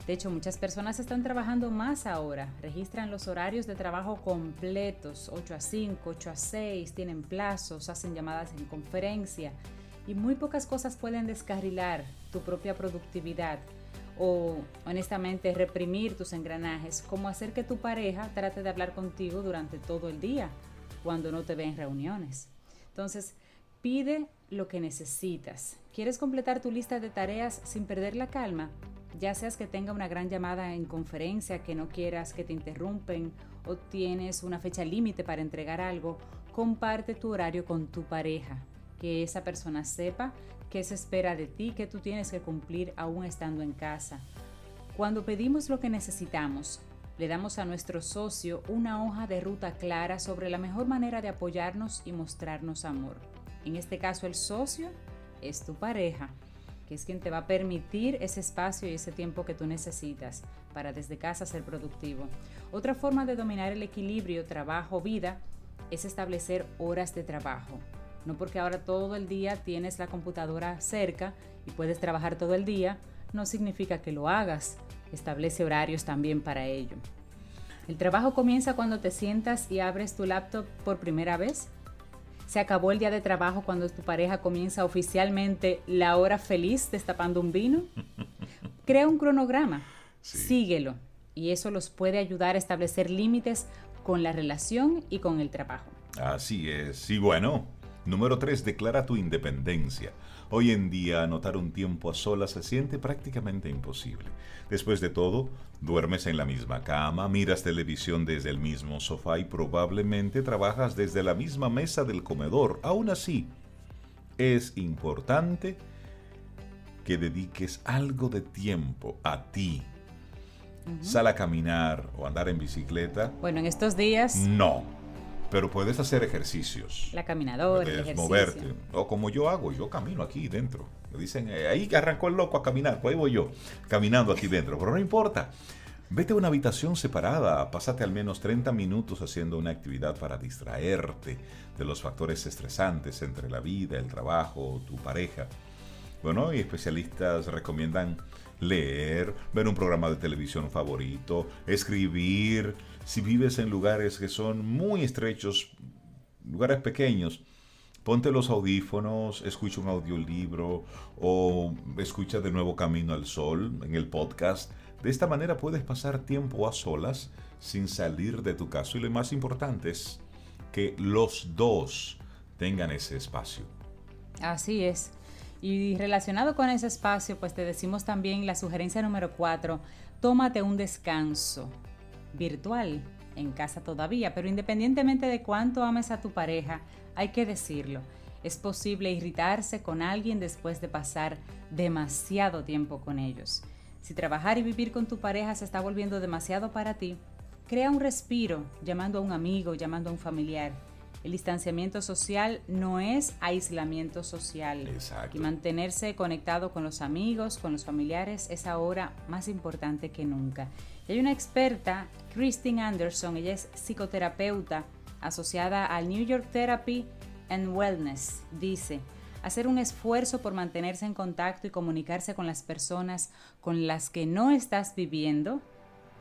De hecho, muchas personas están trabajando más ahora, registran los horarios de trabajo completos, 8 a 5, 8 a 6, tienen plazos, hacen llamadas en conferencia y muy pocas cosas pueden descarrilar tu propia productividad. o honestamente reprimir tus engranajes, como hacer que tu pareja trate de hablar contigo durante todo el día cuando no te ve en reuniones. Entonces, pide lo que necesitas. ¿Quieres completar tu lista de tareas sin perder la calma? Ya seas que tenga una gran llamada en conferencia, que no quieras que te interrumpen o tienes una fecha límite para entregar algo, comparte tu horario con tu pareja, que esa persona sepa qué se espera de ti, que tú tienes que cumplir aún estando en casa. Cuando pedimos lo que necesitamos, le damos a nuestro socio una hoja de ruta clara sobre la mejor manera de apoyarnos y mostrarnos amor. En este caso el socio es tu pareja, que es quien te va a permitir ese espacio y ese tiempo que tú necesitas para desde casa ser productivo. Otra forma de dominar el equilibrio trabajo-vida es establecer horas de trabajo. No porque ahora todo el día tienes la computadora cerca y puedes trabajar todo el día, no significa que lo hagas. Establece horarios también para ello. El trabajo comienza cuando te sientas y abres tu laptop por primera vez. Se acabó el día de trabajo cuando tu pareja comienza oficialmente la hora feliz destapando un vino. Crea un cronograma, síguelo y eso los puede ayudar a establecer límites con la relación y con el trabajo.
Así es. Y bueno, Número 3. Declara tu independencia. Hoy en día anotar un tiempo a solas se siente prácticamente imposible. Después de todo, duermes en la misma cama, miras televisión desde el mismo sofá y probablemente trabajas desde la misma mesa del comedor. Aún así, es importante que dediques algo de tiempo a ti. Sal a caminar o andar en bicicleta.
Bueno, en estos días...
No pero puedes hacer ejercicios.
La caminadora,
puedes el moverte. O como yo hago, yo camino aquí dentro. Me dicen, eh, ahí arrancó el loco a caminar, pues ahí voy yo, caminando aquí dentro. Pero no importa. Vete a una habitación separada, pásate al menos 30 minutos haciendo una actividad para distraerte de los factores estresantes entre la vida, el trabajo, tu pareja. Bueno, y especialistas recomiendan leer, ver un programa de televisión favorito, escribir, si vives en lugares que son muy estrechos, lugares pequeños, ponte los audífonos, escucha un audiolibro o escucha de nuevo Camino al Sol en el podcast. De esta manera puedes pasar tiempo a solas sin salir de tu casa. Y lo más importante es que los dos tengan ese espacio.
Así es. Y relacionado con ese espacio, pues te decimos también la sugerencia número cuatro, tómate un descanso virtual en casa todavía, pero independientemente de cuánto ames a tu pareja, hay que decirlo. Es posible irritarse con alguien después de pasar demasiado tiempo con ellos. Si trabajar y vivir con tu pareja se está volviendo demasiado para ti, crea un respiro llamando a un amigo, llamando a un familiar. El distanciamiento social no es aislamiento social. Y mantenerse conectado con los amigos, con los familiares, es ahora más importante que nunca. Hay una experta, Christine Anderson, ella es psicoterapeuta asociada al New York Therapy and Wellness. Dice, hacer un esfuerzo por mantenerse en contacto y comunicarse con las personas con las que no estás viviendo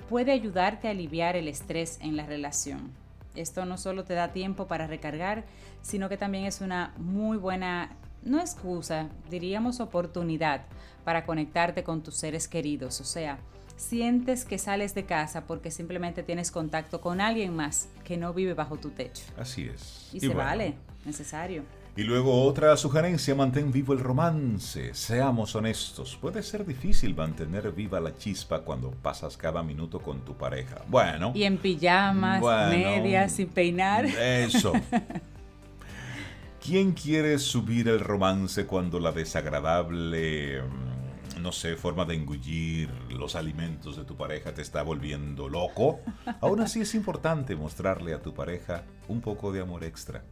puede ayudarte a aliviar el estrés en la relación. Esto no solo te da tiempo para recargar, sino que también es una muy buena, no excusa, diríamos oportunidad para conectarte con tus seres queridos. O sea, sientes que sales de casa porque simplemente tienes contacto con alguien más que no vive bajo tu techo.
Así es.
Y, se vale, necesario.
Y luego otra sugerencia, mantén vivo el romance. Seamos honestos, puede ser difícil mantener viva la chispa cuando pasas cada minuto con tu pareja. Bueno.
Y en pijamas, medias, sin peinar.
Eso. ¿Quién quiere subir el romance cuando la desagradable, mm, no sé, forma de engullir los alimentos de tu pareja te está volviendo loco? Aún así es importante mostrarle a tu pareja un poco de amor extra.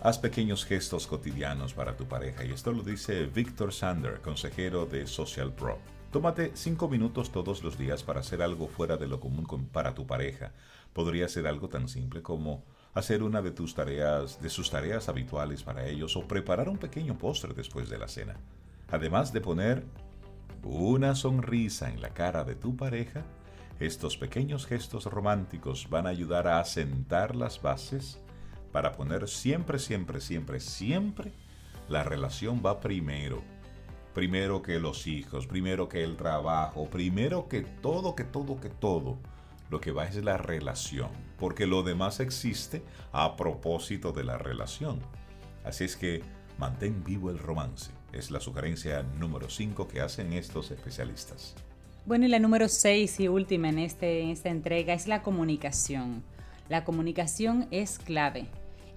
Haz pequeños gestos cotidianos para tu pareja y esto lo dice Victor Sander, consejero de Social Pro. Tómate 5 minutos todos los días para hacer algo fuera de lo común para tu pareja. Podría ser algo tan simple como hacer una de tus tareas, de sus tareas habituales para ellos o preparar un pequeño postre después de la cena. Además de poner una sonrisa en la cara de tu pareja, estos pequeños gestos románticos van a ayudar a asentar las bases para poner siempre, siempre, siempre, siempre la relación va primero. primero que los hijos, primero que el trabajo, primero que todo, que todo, que todo. Lo que va es la relación, porque lo demás existe a propósito de la relación. Así es que mantén vivo el romance. Es la sugerencia número 5 que hacen estos especialistas.
Bueno, y la número 6 y última en, este, en esta entrega es la comunicación. La comunicación es clave.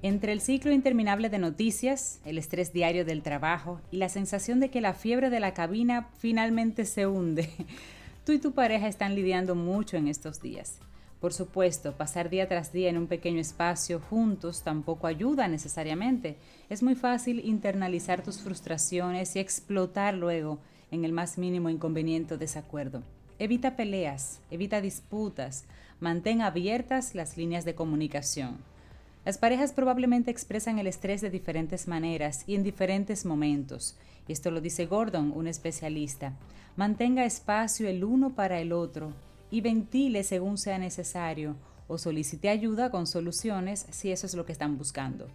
Entre el ciclo interminable de noticias, el estrés diario del trabajo y la sensación de que la fiebre de la cabina finalmente se hunde, tú y tu pareja están lidiando mucho en estos días. Por supuesto, pasar día tras día en un pequeño espacio juntos tampoco ayuda necesariamente. Es muy fácil internalizar tus frustraciones y explotar luego en el más mínimo inconveniente o desacuerdo. Evita peleas, evita disputas, Mantén abiertas las líneas de comunicación. Las parejas probablemente expresan el estrés de diferentes maneras y en diferentes momentos. Esto lo dice Gordon, un especialista. Mantenga espacio el uno para el otro y ventile según sea necesario o solicite ayuda con soluciones si eso es lo que están buscando.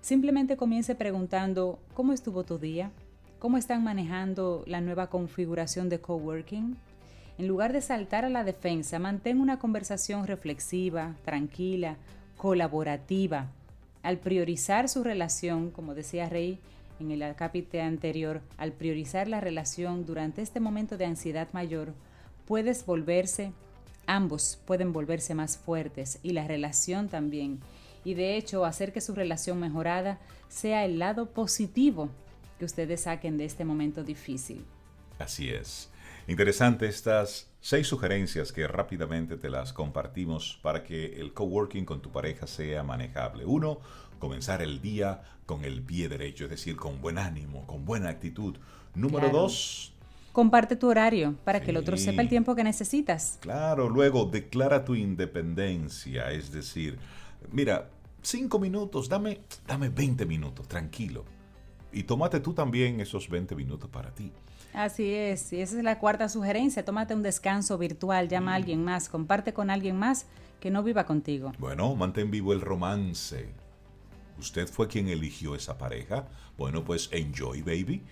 Simplemente comience preguntando ¿cómo estuvo tu día? ¿Cómo están manejando la nueva configuración de coworking? En lugar de saltar a la defensa, mantén una conversación reflexiva, tranquila, colaborativa. Al priorizar su relación, como decía Rey en el capítulo anterior, al priorizar la relación durante este momento de ansiedad mayor, puedes volverse, ambos pueden volverse más fuertes y la relación también. Y de hecho, hacer que su relación mejorada sea el lado positivo que ustedes saquen de este momento difícil.
Así es. Interesante estas seis sugerencias que rápidamente te las compartimos para que el coworking con tu pareja sea manejable. Uno, comenzar el día con el pie derecho, es decir, con buen ánimo, con buena actitud. Número dos,
comparte tu horario para que el otro sepa el tiempo que necesitas.
Claro, luego declara tu independencia, es decir, mira, cinco minutos, dame, dame 20 minutos, tranquilo. Y tómate tú también esos 20 minutos para ti.
Así es, y esa es la cuarta sugerencia, tómate un descanso virtual, llama a mm. alguien más, comparte con alguien más que no viva contigo.
Bueno, mantén vivo el romance. ¿Usted fue quien eligió esa pareja? Bueno, pues enjoy, baby.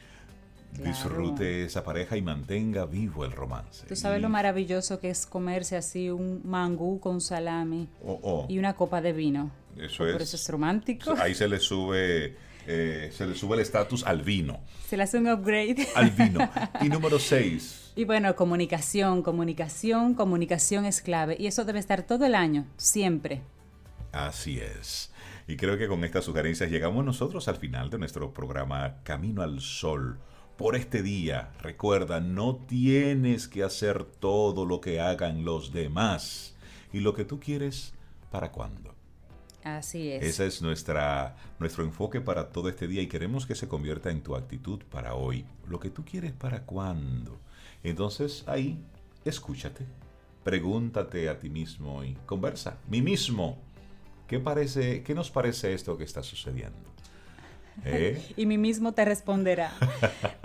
Disfrute esa pareja y mantenga vivo el romance.
Tú sabes lo maravilloso que es comerse así un mangú con salami oh, oh. y una copa de vino.
Eso es.
Por eso es romántico.
Ahí se le sube eh, se le sube el estatus al vino.
Se le hace un upgrade.
Al vino. Y número seis.
Y bueno, comunicación, comunicación, comunicación es clave. Y eso debe estar todo el año, siempre.
Así es. Y creo que con estas sugerencias llegamos nosotros al final de nuestro programa Camino al Sol. Por este día, recuerda, no tienes que hacer todo lo que hagan los demás. Y lo que tú quieres, ¿para cuándo?
Así es.
Ese es nuestra, nuestro enfoque para todo este día y queremos que se convierta en tu actitud para hoy. Lo que tú quieres para cuándo. Entonces ahí, escúchate, pregúntate a ti mismo y conversa. Mí mismo, ¿qué, parece, qué nos parece esto que está sucediendo?
¿Eh? y mí mismo te responderá.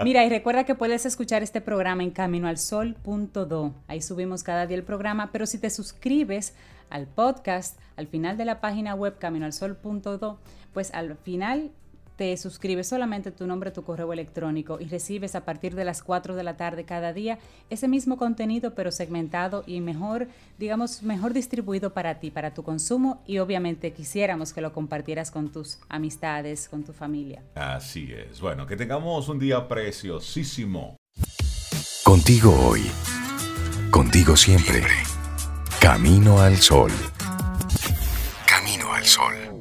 Mira, y recuerda que puedes escuchar este programa en caminoalsol.do. Ahí subimos cada día el programa, pero si te suscribes al podcast, al final de la página web caminoalsol.do, pues al final te suscribes solamente tu nombre, tu correo electrónico y recibes a partir de las 4 de la tarde cada día ese mismo contenido pero segmentado y mejor, digamos, mejor distribuido para ti, para tu consumo y obviamente quisiéramos que lo compartieras con tus amistades, con tu familia.
Así es. Bueno, que tengamos un día preciosísimo.
Contigo hoy. Contigo siempre. Camino al sol. Camino al sol.